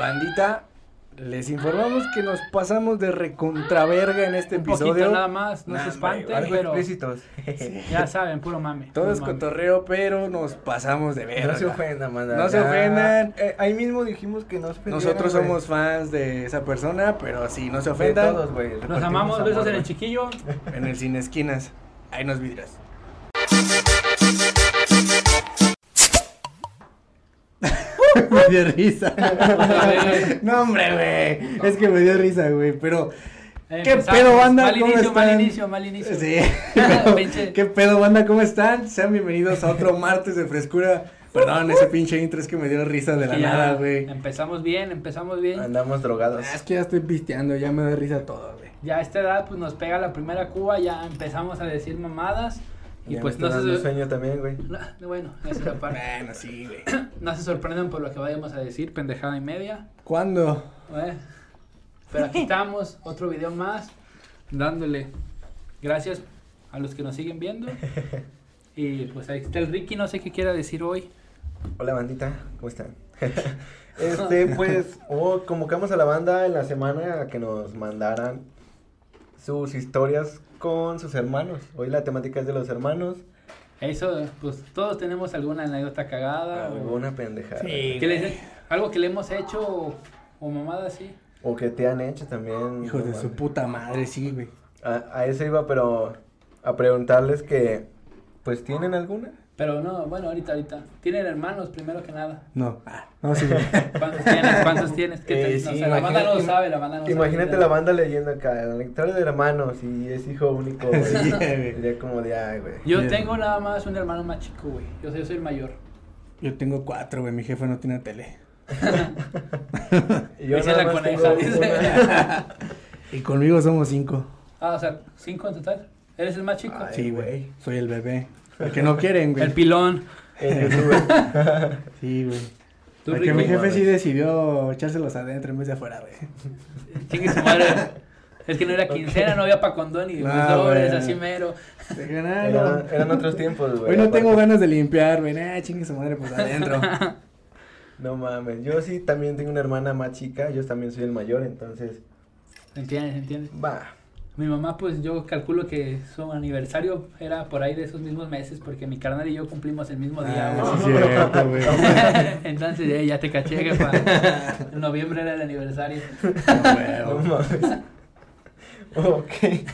Bandita, les informamos que nos pasamos de recontraverga en este Un episodio. poquito nada más, no Nah, se espanten, Algo pero explícitos. ya saben, puro mame. Todo puro es mame. cotorreo, pero nos pasamos de verga. No se ofendan, manda. No se ofendan. eh, ahí mismo dijimos que no se ofendieran, Nosotros somos fans de esa persona, pero sí, no se De ofendan. todos, güey. Nos amamos, amor, besos en el chiquillo. En el cine esquinas. Ahí nos vidras. me dio risa. no, hombre, güey. Es que me dio risa, güey. Pero, Eh, ¿qué empezamos. pedo, banda? Mal ¿Cómo inicio, mal están? inicio, mal inicio. Sí. pero, ¿Qué pedo, banda? ¿Cómo están? Sean bienvenidos a otro martes de frescura. Perdón, ese pinche intro es que me dio risa de la ya nada, güey. Empezamos bien, empezamos bien. Andamos drogados. Es que ya estoy pisteando, ya me da risa todo, güey. Ya a esta edad pues nos pega la primera cuba, ya empezamos a decir mamadas. Y Ya pues me no se, sueño también, güey. no, bueno, esa es la parte. Bueno, sí, güey. No se sorprenden por lo que vayamos a decir, pendejada y media. ¿Cuándo? ¿eh? Pero aquí estamos, otro video más, dándole gracias a los que nos siguen viendo. Y pues ahí está el Ricky, no sé qué quiera decir hoy. Hola, bandita. ¿Cómo están? este, pues, oh, convocamos a la banda en la semana a que nos mandaran sus historias con sus hermanos. Hoy la temática es de los hermanos. Eso, pues todos tenemos alguna anécdota cagada. o- Alguna pendejada. Sí. que les- algo que le hemos hecho o, o mamada así. O que te han hecho también. Hijos de su puta madre, sí, güey. A, a eso iba, pero a preguntarles que, pues, ¿tienen alguna? Pero no, bueno, ahorita, ahorita. Tienen hermanos, primero que nada. No. Ah, no, sí, güey. ¿Cuántos tienes? ¿Cuántos tienes? ¿Qué te- Eh, no sí, sé, la banda no lo imagínate- sabe, la banda no lo Imagínate sabe. la banda leyendo acá, la historia de hermanos y es hijo único. güey. Sí. Sería como de, ay, güey. Yo tengo nada más un hermano más chico, güey. Yo, soy- yo soy el mayor. Yo tengo cuatro, güey. Mi jefe no tiene tele. Y yo Dice nada la más coneja, tengo dice. una- Y conmigo somos cinco. Ah, o sea, cinco en total. ¿Eres el más chico? Ay, sí, güey. Soy el bebé. El que no quieren, güey. el pilón. En YouTube. Sí, güey. Tú, Porque mi jefe sí decidió echárselos adentro en vez de afuera, güey. Chingue su madre. Es que no era quincena, no había pa' condón y No, sobres, así mero. Dijeron, "Ah, Eran, no. eran otros tiempos, güey. Hoy no tengo ganas de limpiar, güey. Ah, chingue su madre, pues adentro. No mames. Yo sí también tengo una hermana más chica. Yo también soy el mayor, entonces. ¿Entiendes? ¿Entiendes? Va. Mi mamá, pues yo calculo que su aniversario era por ahí de esos mismos meses, porque mi carnal y yo cumplimos el mismo día, Ah, sí, cierto, güey. Entonces, eh, ya te caché, jefa. En noviembre era el aniversario. No Güey. mames. ok.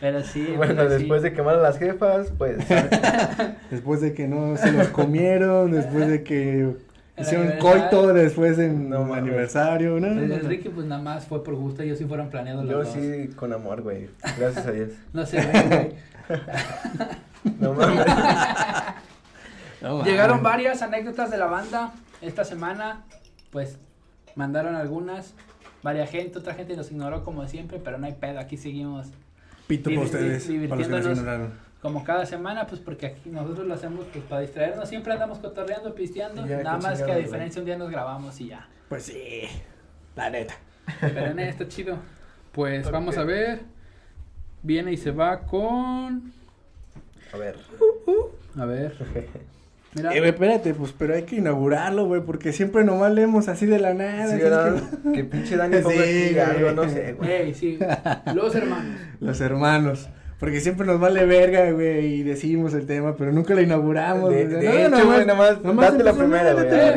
Pero sí. Bueno, pero sí. después de quemar a las jefas, pues. Después de que no se los comieron, después de que hicieron coito, después en No aniversario, ¿no? El. Enrique, pues nada más fue por gusto. Ellos sí fueron planeados Yo los dos. sí, con amor, güey. Gracias a Dios. No se ven, güey. No mames. No, Llegaron varias anécdotas de la banda esta semana. Pues mandaron algunas. Varia gente, otra gente nos ignoró como siempre, pero no hay pedo. Aquí seguimos Pito para ustedes, para los que nos divirtiéndonos. ignoraron. Como cada semana, pues porque aquí nosotros lo hacemos pues para distraernos. Siempre andamos cotorreando, pisteando. Nada más que a diferencia un día nos grabamos y ya. Pues sí, la neta. Pero en está chido. Pues vamos a ver. Viene y se va con. A ver. A ver. Mira. Eh, espérate, pues, pero hay que inaugurarlo, güey, porque siempre nomás leemos así de la nada. Sí, que- Que pinche Dani Sí, algo, no sé, güey. Sí. Los hermanos. Los hermanos. Porque siempre nos vale verga, güey, y decimos el tema, pero nunca lo inauguramos. De- güey. de hecho, güey, nada más, date la primera, no, güey, date la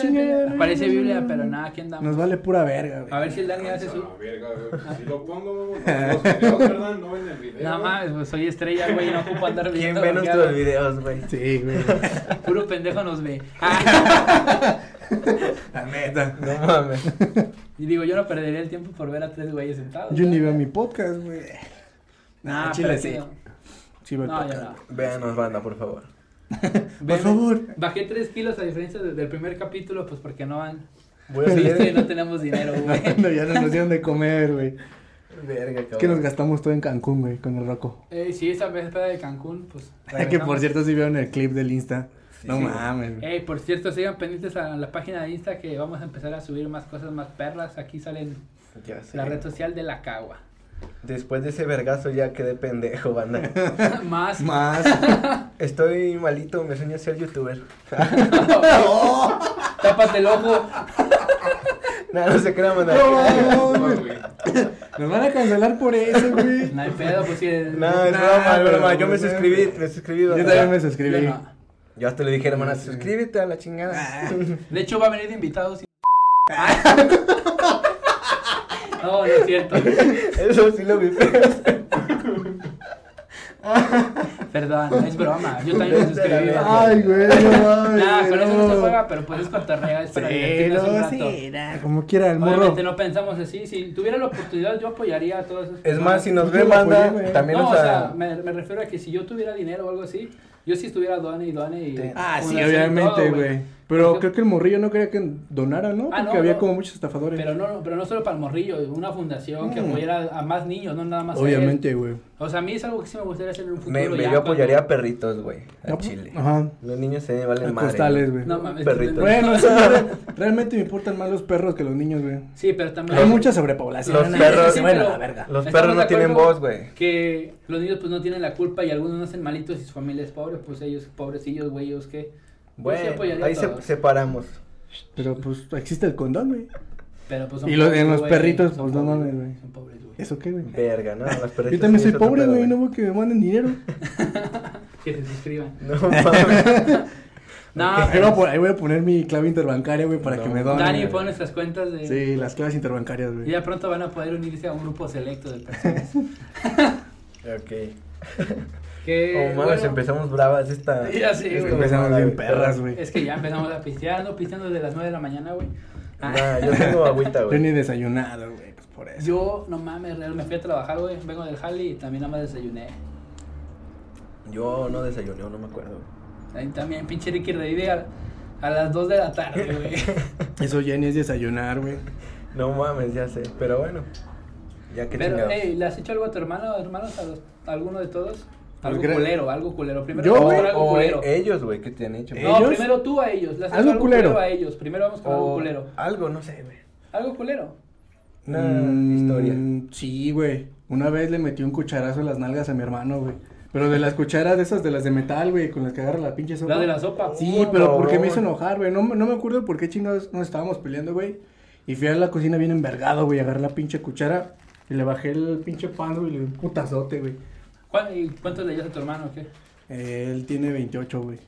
primera, Parece. Biblia, pero nada, aquí andamos. Nos vale pura verga, güey. A ver si el Dani hace su. La verga, güey. Si lo pongo, los videos, ¿verdad? No ven el video. Nada más, pues soy estrella, güey, y no ocupo andar ¿Quién viendo. ve lo que nuestros videos, güey? Sí, güey. Puro pendejo nos ve. Ah, La neta. No mames. y digo, yo no perdería el tiempo por ver a tres güeyes sentados. Yo ni veo mi podcast, güey. Nah, chile pero sí. sí. Sí, No, no. Véanos, banda, por favor. Por favor. Bajé 3 kilos a diferencia de- del primer capítulo, pues porque no van. Voy a Sí, seguir. no tenemos dinero, güey. No, ya no nos dieron de comer, güey. Verga, Es que nos cabrón. gastamos todo en Cancún, güey, con el roco. Eh, sí, esa vez de Cancún, pues. que por cierto sí vieron el clip del Insta. no Sí. mames, güey. Ey, por cierto, sigan pendientes a la página de Insta que vamos a empezar a subir más cosas más perlas. Aquí salen Ya sé. la red social de la cagua. Después de ese vergazo ya quedé pendejo, banda. más. Más. Estoy malito, me sueño ser youtuber. Tápate el ojo. No, no se crean, manda. No, No. Nos van a cancelar por eso, güey. No hay pedo, pues sí. No, es Nah, broma, es broma. Yo me suscribí, me suscribí. Yo también me Yo suscribí. no. Yo hasta le dije, hermana, suscríbete a la chingada. De hecho, va a venir de invitados. No, no es cierto. Eso sí lo vi. Perdón, es broma. Yo también me suscribí. Ay, güey, no mames. Nah, con eso no se juega, pero pues es cotorreo, es para divertirnos un rato. como quiera, el morro. Obviamente no pensamos así. Si tuviera la oportunidad, yo apoyaría a todas esas Es más, si nos ve banda, güey. también No, nos o sea, me, me refiero a que si yo tuviera dinero o algo así, yo sí estuviera done y done y... Ah, sí, obviamente, güey. Pero creo que el morrillo no quería que donara, ¿no? Ah, Porque no, había no. como muchos estafadores. Pero no, pero no solo para el morrillo, una fundación que Mm. apoyara a más niños, no nada más. Obviamente, güey. O sea, a mí es algo que sí me gustaría hacer en un futuro. me, me ya yo apoyaría a perritos, güey. A Chile. Ajá. Los niños se valen A madre. costales, güey. No mames. Perritos. Bueno, realmente me importan más los perros que los niños, güey. Sí, pero también... Hay mucha sobrepoblación. Los perros- Sí, bueno, la verga. Los ¿Estamos perros no tienen voz, güey. que los niños pues no tienen la culpa y algunos nacen malitos y su familia es pobre, pues ellos, pobrecillos, güey, ellos que... Bueno, ahí se separamos. Pero pues existe el condón, güey. Pero pues son Y los- pobres, en los güey, perritos, son pues, no pobres, mames, güey. Son pobres, güey. ¿Eso qué, güey? Verga, ¿no? Las perritas Yo también soy pobre, güey. No voy que me manden dinero. Que se suscriban. No mames. No, pero- pon- ahí voy a poner mi clave interbancaria, güey, para No. que me donen. Dani güey. pone nuestras cuentas de... Sí, las claves interbancarias, Y güey. ya pronto van a poder unirse a un grupo selecto de personas. ok. Que, Oh, mames, bueno, empezamos bravas esta. Ya esta güey. Empezamos bien perras, güey. Es que ya empezamos a pistear, ando pisteando desde las 9 de la mañana, güey. Nah, yo tengo agüita, Yo güey. ni desayunado, güey, pues por eso. Yo, no mames, real, me fui a trabajar, güey. Vengo del jali y también nada más desayuné. Yo no desayuné, no me acuerdo. Ahí también, pinche Ricky revive a, a las 2 de la tarde, güey. Eso ya ni es desayunar, güey. No mames, ya sé. Pero bueno. Ya que Pero, hey, ¿le has hecho algo a tu hermano, hermanos, a, los, a alguno de todos? Algo Pues, culero, algo culero. Primero Yo, vamos güey, con algo o culero. ellos, güey, ¿qué te han hecho? No, ¿ellos? primero tú a ellos. ¿Le has hecho Algo algo culero. culero a ellos? Primero vamos con algo O culero. algo, no sé, güey. Algo culero. Una Mm, historia. Sí, güey. Una vez le metí un cucharazo en las nalgas a mi hermano, güey. Pero de las cucharas de esas de las de metal, güey, con las que agarra la pinche sopa. La de la sopa. Sí, Oh, pero porque me hizo enojar, güey. No, me- no me acuerdo por qué chingados nos estábamos peleando, güey. Y fui a la cocina bien envergado, güey, agarré la pinche cuchara y le bajé el pinche pan, güey, y le di un putazote, güey. ¿Cuál- y ¿Cuántos le llevas a tu hermano o qué? Él tiene 28, güey.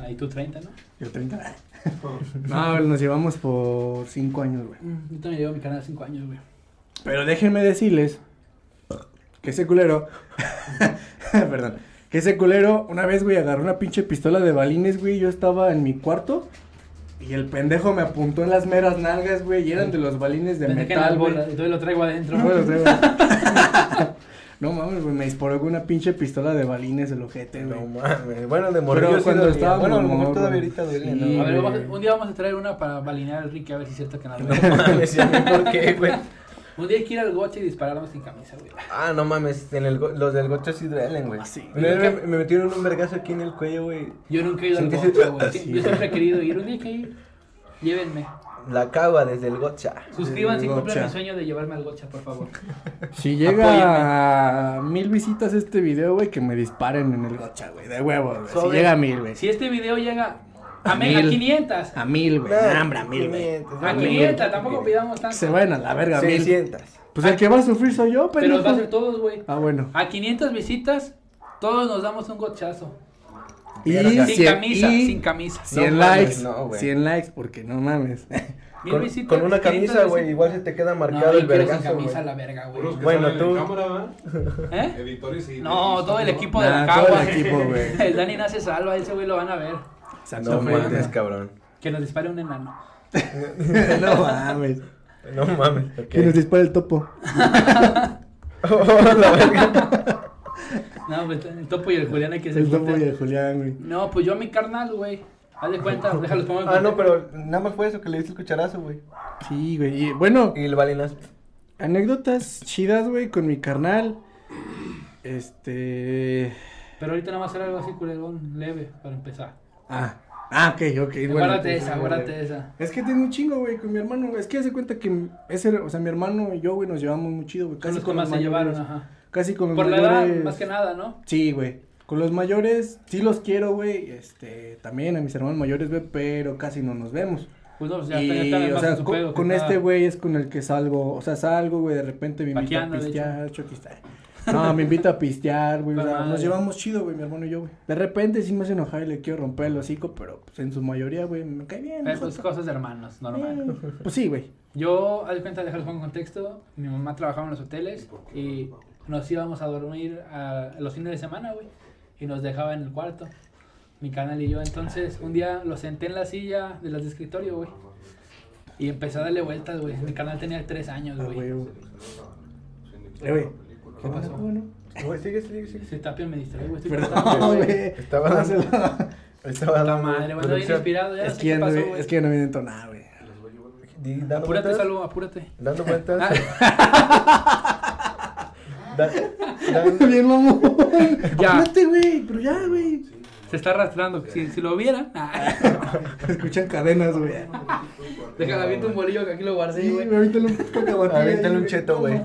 Ahí tú 30, ¿no? Yo 30. no, nos llevamos por 5 años, güey. Mm, Yo también llevo mi canal 5 años, güey. Pero déjenme decirles que ese culero, perdón, que ese culero una vez, güey, agarró una pinche pistola de balines, güey, yo estaba en mi cuarto y el pendejo me apuntó en las meras nalgas, güey, y eran de los balines de Pensé que en metal, güey. Entonces lo traigo adentro. No, lo traigo. No mames, güey, me disparó con una pinche pistola de balines el ojete, güey. No mames. Bueno, de morrillo Pero cuando estábamos Bueno, a lo mejor todavía ahorita duele, Sí, ¿no? A ver, vamos un día vamos a traer una para balinear al Ricky a ver si es cierto que nos No mames, por qué, güey. Un día hay que ir al goche y dispararnos sin camisa, güey. Ah, no mames, en el los del gocho sí duelen, güey. Ah, sí. Vez me, me metieron un vergazo aquí en el cuello, güey. Yo nunca he ido al goche, güey. Yo siempre he querido ir. Un día hay que ir. Llévenme. La cagua desde el gocha. Suscríbanse y cumplan gocha. mi sueño de llevarme al gocha, por favor. Si llega a mil visitas este video, güey, que me disparen en el gocha, güey, de huevo, güey. Si Sobre- llega a mil, güey. Si este video llega a, me- Mil. a 500. A mil, güey. Nah, hombre, a mil, güey. 500, A A mil. 500, tampoco pidamos tanto. Se vayan a la verga, mil. 600. Pues el que va a sufrir soy yo, Pero va a pendejo. ser todos, güey. Ah, bueno. A 500 visitas, todos nos damos un gochazo. Y. Sin cien- camisa, y sin camisa. 100 No likes. no, güey. 100 likes, porque no mames. Con, visitas, con una 500 camisa, güey, igual se te queda No, marcado yo el vergazo, güey. camisa a la verga, güey. Bueno, tú- cámara. ¿Eh? Editores y... No, todo el equipo de la Cagua. el equipo, güey. El Dani nace salva, ese güey lo van a ver. No mames, cabrón. Que nos dispare un enano. no mames. No mames. ok. Que nos dispara el topo. Oh, la verga. No, pues el topo y el Julián hay que se El topo y el Julián, güey. No, pues yo a mi carnal, güey. Haz de cuenta, déjalos pongo Ah, no, pero nada más fue eso que le diste el cucharazo, güey. Sí, güey. Y bueno, Y el balinazo. anécdotas chidas, güey, con mi carnal. Este. Pero ahorita nada más era algo así, culerón, leve, para empezar. Ah. Ah, ok, ok. bueno, Guárdate esa, güey. guárdate esa. Es que tengo un chingo, güey, con mi hermano. güey. Es que hace cuenta que ese, o sea, mi hermano y yo, güey, nos llevamos muy chido, güey. Con los que con más se llevaron, ajá. Casi con los Por la edad, mayores. más que nada, ¿no? Sí, güey. Con los mayores, sí los quiero, güey. Este, también a mis hermanos mayores, güey, pero casi no nos vemos. Pues no, pues ya y, está, ya está o sea, con, pedo este güey es con el que salgo, o sea, salgo, güey, de repente me invita Paqueando, a pistear, choquista. No, me invita a pistear, güey, o sea, nos llevamos chido, güey, mi hermano y yo, güey. De repente sí me hace enojar y le quiero romper el hocico, pero pues en su mayoría, güey, me cae bien. ¿no? pues cosas de hermanos, normal. Eh, Pues sí, güey. Yo, haz de cuenta, dejarles pongo en contexto, mi mamá trabajaba en los hoteles y nos íbamos a dormir a los fines de semana, güey, y nos dejaba en el cuarto, mi canal y yo. Entonces, un día lo senté en la silla de las de escritorio, güey, y empecé a darle vueltas, güey. Mi canal tenía tres años, Ah, güey. Eh, güey. ¿Qué pasó? Bueno. Güey, sigue, sigue, sigue. Ese tapio me distrae, güey. Estoy Perdón, güey. Estaba dando-. Estaba La madre, güey, producción. inspirado, ya no Es que, no, pasó, vi- güey. es que ya no viene entonado, güey. Apúrate, salvo, apúrate. Dando vueltas. Da- Bien, mamón. Ya. Apúrate, güey, pero ya, güey. se está arrastrando. Si, si lo vieran, ah, Escuchan cadenas, güey. déjala, avienta un bolillo que aquí lo guardé, Sí, güey. güey, avíntale un ahí, un cheto, güey.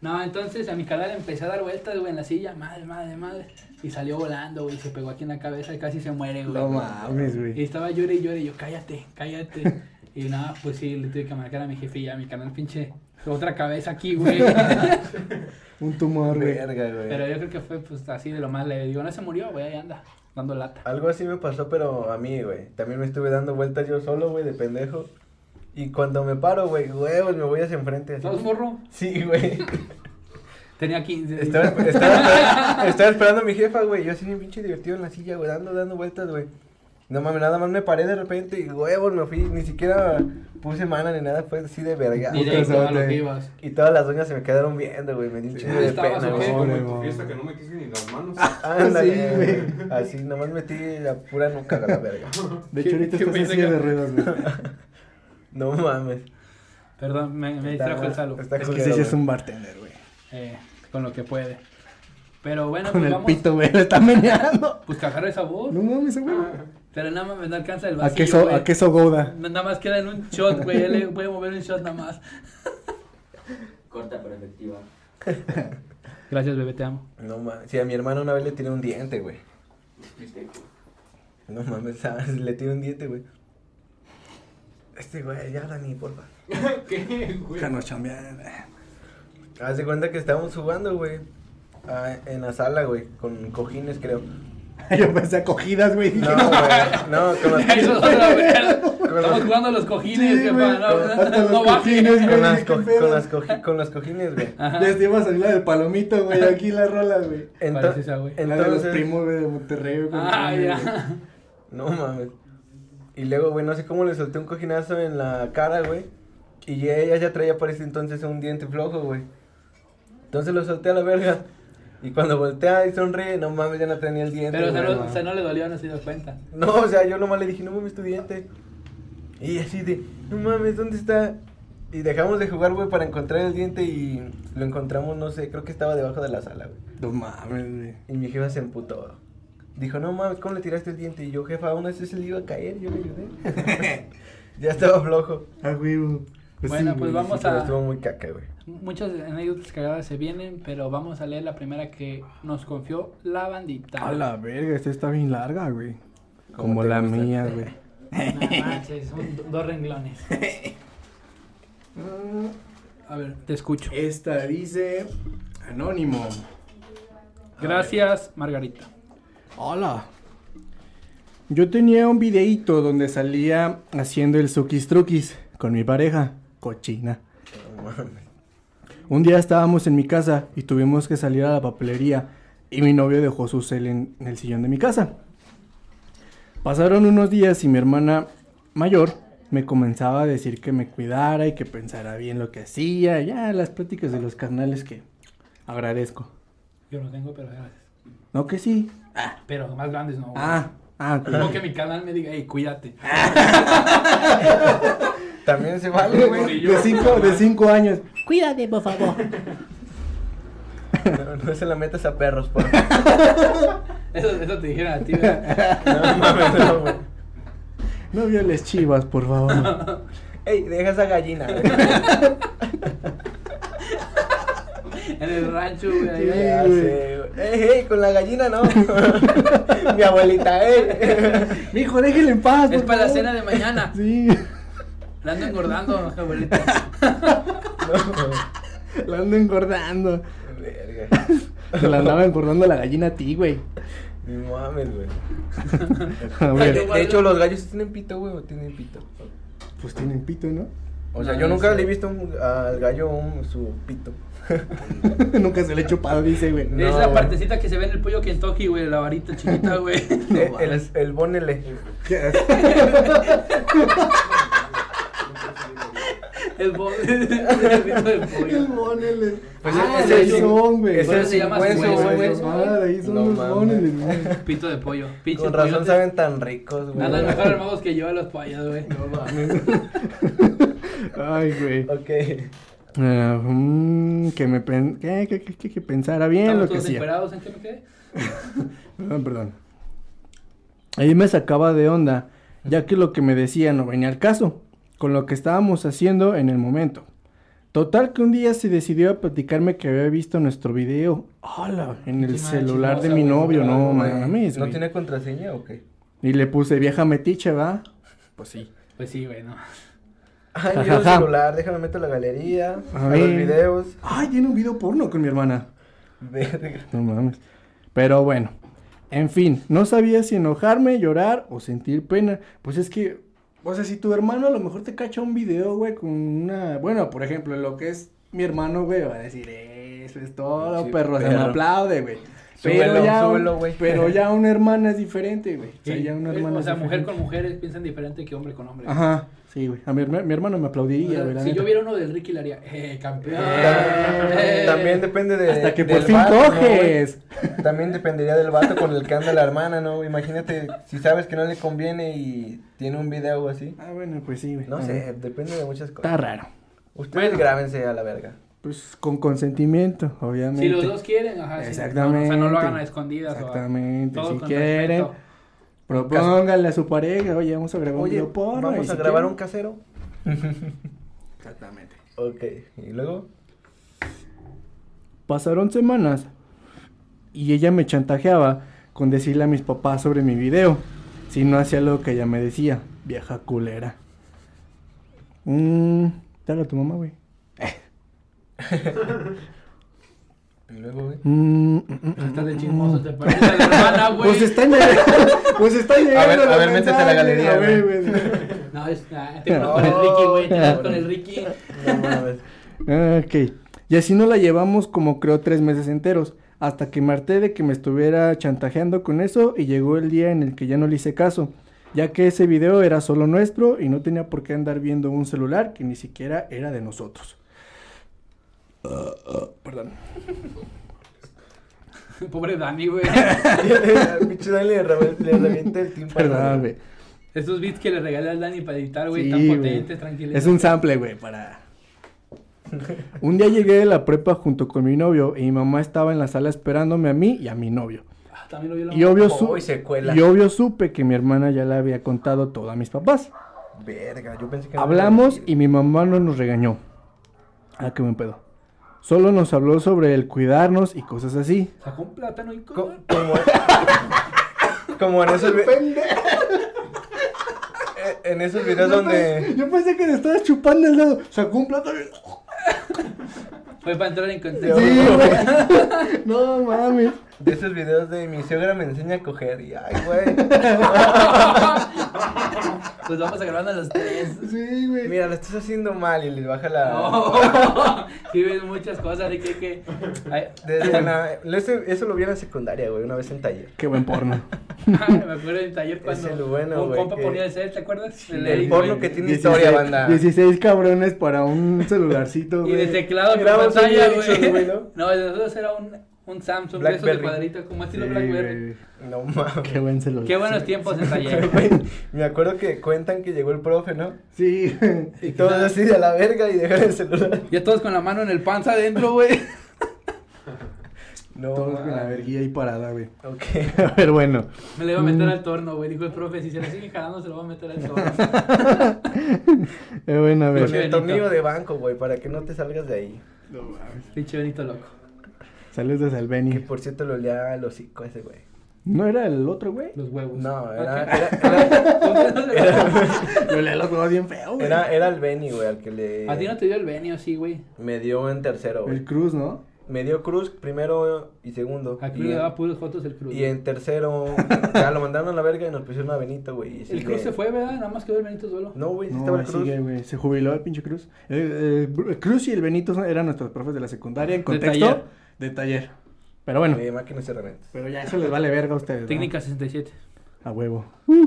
No, entonces a mi canal empecé a dar vueltas, güey, en la silla, madre, madre, madre. Y salió volando, güey, se pegó aquí en la cabeza y casi se muere, güey. No mames, Y güey. estaba llore y llore, y yo, cállate, cállate. Y nada, pues sí, le tuve que marcar a mi jefe y a mi canal, pinche, otra cabeza aquí, güey. Un tumor, güey. Verga, güey. Pero yo creo que fue, pues, así de lo más leve. Digo, no se murió, güey, ahí anda, dando lata. Algo así me pasó, pero a mí, güey. También me estuve dando vueltas yo solo, güey, de pendejo. Y cuando me paro, güey, huevos, me voy hacia enfrente. así. ¿Sabes, morro? Sí, güey. Tenía 15. Estaba, estaba, estaba, estaba esperando a mi jefa, güey. Yo así bien pinche divertido en la silla, güey, dando, dando vueltas, güey. No mames, nada más me paré de repente y huevos, me fui. Ni siquiera puse mana ni nada, fue así de verga. Directo a lo Puta que ibas. Y todas las doñas se me quedaron viendo, güey. Me di un Sí. chingo de ¿Estabas pena, güey. Como en tu fiesta que no metiste ni las manos. Ándale, Sí, güey. Así, nomás metí la pura nuca a la verga. De hecho, ahorita ¿Qué estás que- de ruedas, güey. No mames. Perdón, me, me distrajo el salo. Está Es que sí es un bartender, güey. Eh, con lo que puede. Pero bueno, Con pues el vamos. pito, güey, le está meneando. Pues cajar esa voz. No mames, güey. Pero nada más me alcanza el A vacío, queso, güey. a queso Gouda. Nada más queda en un shot, güey. Él le puede mover un shot nada más. Corta pero efectiva. Gracias, bebé, te amo. No mames. Sí, a mi hermano una vez le tiré un diente, güey. No mames, ¿sabes? Le tiré un diente, güey. Este güey, ya Dani, porfa. ¿Qué, güey? Déjanos chambear. Haz de cuenta que estábamos jugando, güey. ah, en la sala, güey. Con cojines, creo. Yo pensé acogidas, güey. No, güey. No. Con Estamos jugando a los cojines, Sí, que güey, para no, no cojines, güey. con las, ¿qué co- con las, con los cojines, güey. Ya iba a salir la del palomito, güey. Aquí la rola, güey. Ento- Parece esa, güey. La de los entonces, primos, güey, de Monterrey, güey. Ah, güey. ya. no mames. Y luego, güey, no sé cómo le solté un cojinazo en la cara, güey. Y ella ya traía para ese entonces un diente flojo, güey. Entonces lo solté a la verga. Y cuando voltea y sonríe, no mames, ya no tenía el diente. Pero o sea, no, o sea, no le dolió, no se dio cuenta. No, o sea, yo nomás le dije, no mames tu diente. Y así de, no mames, ¿dónde está? Y dejamos de jugar, güey, para encontrar el diente y lo encontramos, no sé, creo que estaba debajo de la sala, güey. No mames, güey. Y mi jefa se emputó. Dijo, no mames, ¿cómo le tiraste el diente? Y yo, jefa, aún así se le iba a caer, yo le ayudé. ya estaba flojo. Ah, güey. güey. Bueno, pues güey, vamos sí, Pero a- estuvo muy caca, güey. Muchas anécdotas cagadas se vienen, pero vamos a leer la primera que nos confió la bandita. A la verga, esta está bien larga, güey. ¿Cómo Como la gusta? mía, güey. No manches, son do- dos renglones. A ver, te escucho. Esta dice Anónimo. Gracias, Margarita. Hola. Yo tenía un videíto donde salía haciendo el suquis truquis con mi pareja, cochina. Un día estábamos en mi casa y tuvimos que salir a la papelería y mi novio dejó su cel en, en el sillón de mi casa. Pasaron unos días y mi hermana mayor me comenzaba a decir que me cuidara y que pensara bien lo que hacía, ya las pláticas de los carnales que agradezco. Yo no tengo, pero gracias. No que sí. Pero más grandes no. güey. Ah, ah, Como claro. que mi canal me diga, hey, cuídate. También se vale, güey. De cinco, de cinco años. Cuídate, por favor. No, no se la metas a perros, por favor. Eso, eso te dijeron a ti, güey. No mames, no, güey. No violes chivas, por favor. Ey, deja esa gallina. güey. En el rancho, güey. Sí, ahí. Ya güey. Sé, güey. ¡Ey, ey! Con la gallina no. Mi abuelita, ¡eh! Mijo, déjele en paz. Es para la cena de mañana. Sí. La ando engordando, abuelita. La ando engordando. Verga. Se la andaba engordando la gallina a ti, güey. No mames, güey. De, de hecho, los gallos tienen pito, güey, o tienen pito. pues tienen pito, ¿no? O sea, No, yo no nunca sé. le he visto un- al gallo un- su pito. Nunca se le he chupado, dice, güey. No, es la güey. partecita que se ve en el pollo Kentucky, güey, la varita chiquita, güey. Eh, el, el bonele. El bo- el pito del pollo. El boneles. Pues ah, ese es- son, güey. ese es se llama hueso. Ah, de ahí son No los boneles, güey. Pito de pollo. Pinche Con razón saben tan ricos, güey. Andan mejor armados que yo a los pollos, güey. No mames. Ay, güey. Ok. Ah, mm, que me pen... que, que, que, que- que pensara bien Estamos lo que sea. encuerados, ¿en qué me quedé? Perdón, perdón. Ahí me sacaba de onda, ya que lo que me decía no venía al caso, con lo que estábamos haciendo en el momento. Total que un día se decidió a platicarme que había visto nuestro video, hola, en el celular de mi novio, no No, mames, ¿No tiene contraseña o qué? Y le puse vieja metiche, ¿va? Pues sí. Pues sí, güey, no. Ay, mira el celular, déjame meto la galería. A A, los videos. Ay, tiene un video porno con mi hermana. Verga. No mames. Pero bueno, en fin, no sabía si enojarme, llorar o sentir pena. Pues es que, o sea, si tu hermano a lo mejor te cacha un video, güey, con una. Bueno, por ejemplo, lo que es mi hermano, güey, va a decir, eso es todo, Sí, perro, se me aplaude, güey. Súbelo, Pero ya, un- súbelo, güey. pero ya una hermana es diferente, güey. O sea, Sí, ya una hermana o es sea, mujer con mujeres piensan diferente que hombre con hombre. Ajá, sí, güey. A mi, mi hermano me O aplaudiría, sea, güey. la si neta. yo viera uno del Ricky le haría, eh, campeón. Eh. También depende de. Hasta que por fin vato, ¿no, coges. También dependería del vato con el que anda la hermana, ¿no? Imagínate si sabes que no le conviene y tiene un video así. ah, bueno, pues sí, güey. No sé, depende de muchas Está cosas. raro. Ustedes Bueno. grábense a la verga. Pues con consentimiento, obviamente. Si los dos quieren, ajá. sí. Exactamente. No, o sea, no lo hagan a escondidas. o- Exactamente. Si quieren, respeto. propónganle a su pareja, oye, vamos a grabar un Oye, video porno. vamos a si grabar quieren- un casero. Exactamente. Ok, y luego. Pasaron semanas y ella me chantajeaba con decirle a mis papás sobre mi video. Si no hacía lo que ella me decía, vieja culera. Mmm, dale a tu mamá, güey. Y luego, güey. Mm, mm, mm, Estás de mm, chismoso, mm. te parece a la hermana, güey. Pues están llegando, pues están llegando. A ver, a los ver, métete a la galería, güey. No, es, ah, te vas con el Ricky, güey. Te con el Ricky. No. Ah, Ok. Y así no la llevamos como creo tres meses enteros. Hasta que me harté de que me estuviera chantajeando con eso y llegó el día en el que ya no le hice caso. Ya que ese video era solo nuestro y no tenía por qué andar viendo un celular que ni siquiera era de nosotros. Perdón. Pobre Dani, güey. Pinche Dani le, re- le revienta el tímpano. Perdón, güey. Estos beats que le regalé al Dani para editar, güey, Sí, tan potentes, tranquilos. Es un sample, güey, para... Un día llegué de la prepa junto con mi novio y mi mamá estaba en la sala esperándome a mí y a mi novio. Ah, También lo vi la Y obvio, Oh, su- y y obvio supe que mi hermana ya le había contado todo a mis papás. Verga, yo pensé que no Hablamos y mi mamá no nos regañó. Ah, qué buen pedo. Solo nos habló sobre el cuidarnos y cosas así. Sacó un plátano y Co-. Como, como en esos en esos videos donde Yo pensé que le estabas chupando el dedo. Sacó un plato. Fue para entrar en contexto. Sí, güey. No mames. De esos videos de mi suegra me enseña a coger y ay güey Pues vamos a grabar a los tres. Sí, güey. mira lo estás haciendo mal y le baja la No. Sí, ves muchas cosas de que... que... Ay, Desde la- eso, eso lo vi en la secundaria güey una vez en taller Qué buen porno. me acuerdo en taller cuando el bueno, un güey, compa que- ponía el set, ¿te acuerdas? el Eric, porno güey. que tiene historia banda 16 cabrones para un celularcito, Y güey. de teclado un pantalla, güey, güey. ¿no? No, el de nosotros era un, un Samsung de esos de Blackberry. cuadrito, como Sí, estilo Blackberry. güey. no mames Qué buen celular. Qué buenos tiempos en taller. Me acuerdo que cuentan que llegó el profe no Sí. y todos así de la verga y dejaron el celular Ya todos con la mano en el panza adentro, güey. no Todos con la verguilla ahí parada, güey. ok A ver, bueno. Me lo iba a meter Mm. al torno, güey. Dijo el profe, si se le sigue jalando, se lo va a meter al torno. Eh, bueno, a ver. con el tornillo de banco güey para que no te salgas de ahí No mames. Pinche Benito loco. Saludos al Que Benny. por cierto lo olía al hocico ese güey. ¿No era el otro, güey? Los huevos. No, era, Ok. era, era, Lo leía los huevos bien feo, güey. era, era el Benny, güey, al que le... A ti no te dio el venio, sí, güey. Me dio en tercero, güey. El Cruz, ¿no? Me dio Cruz primero y segundo. Aquí y, le en, daba puros fotos el cruz. y en tercero, ya lo mandaron a la verga y nos pusieron a Benito, güey. El cruz se fue, ¿verdad? Nada más quedó el Benito solo. No, güey, sí No, estaba el Cruz. sigue, güey. Se jubiló el pinche Cruz. Eh, eh, el Cruz y el Benito eran nuestros profes de la secundaria en De contexto taller. De taller. Pero bueno, De máquinas y herramientas. pero ya eso les vale verga a ustedes. ¿no? Técnica 67. A huevo.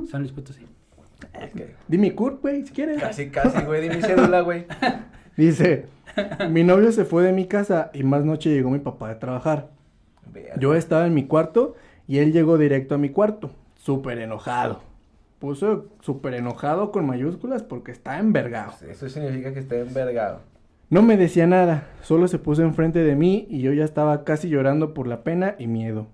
San Luis Potosí. Que Dime Kurt, güey, si quieres. casi, casi, güey, di mi cédula, güey. Dice, mi novio se fue de mi casa y más noche llegó mi papá de trabajar. Verga. Yo estaba en mi cuarto y él llegó directo a mi cuarto, súper enojado. Puso súper enojado con mayúsculas porque está envergado. Eso significa que está envergado. No me decía nada, solo se puso enfrente de mí y yo ya estaba casi llorando por la pena y miedo.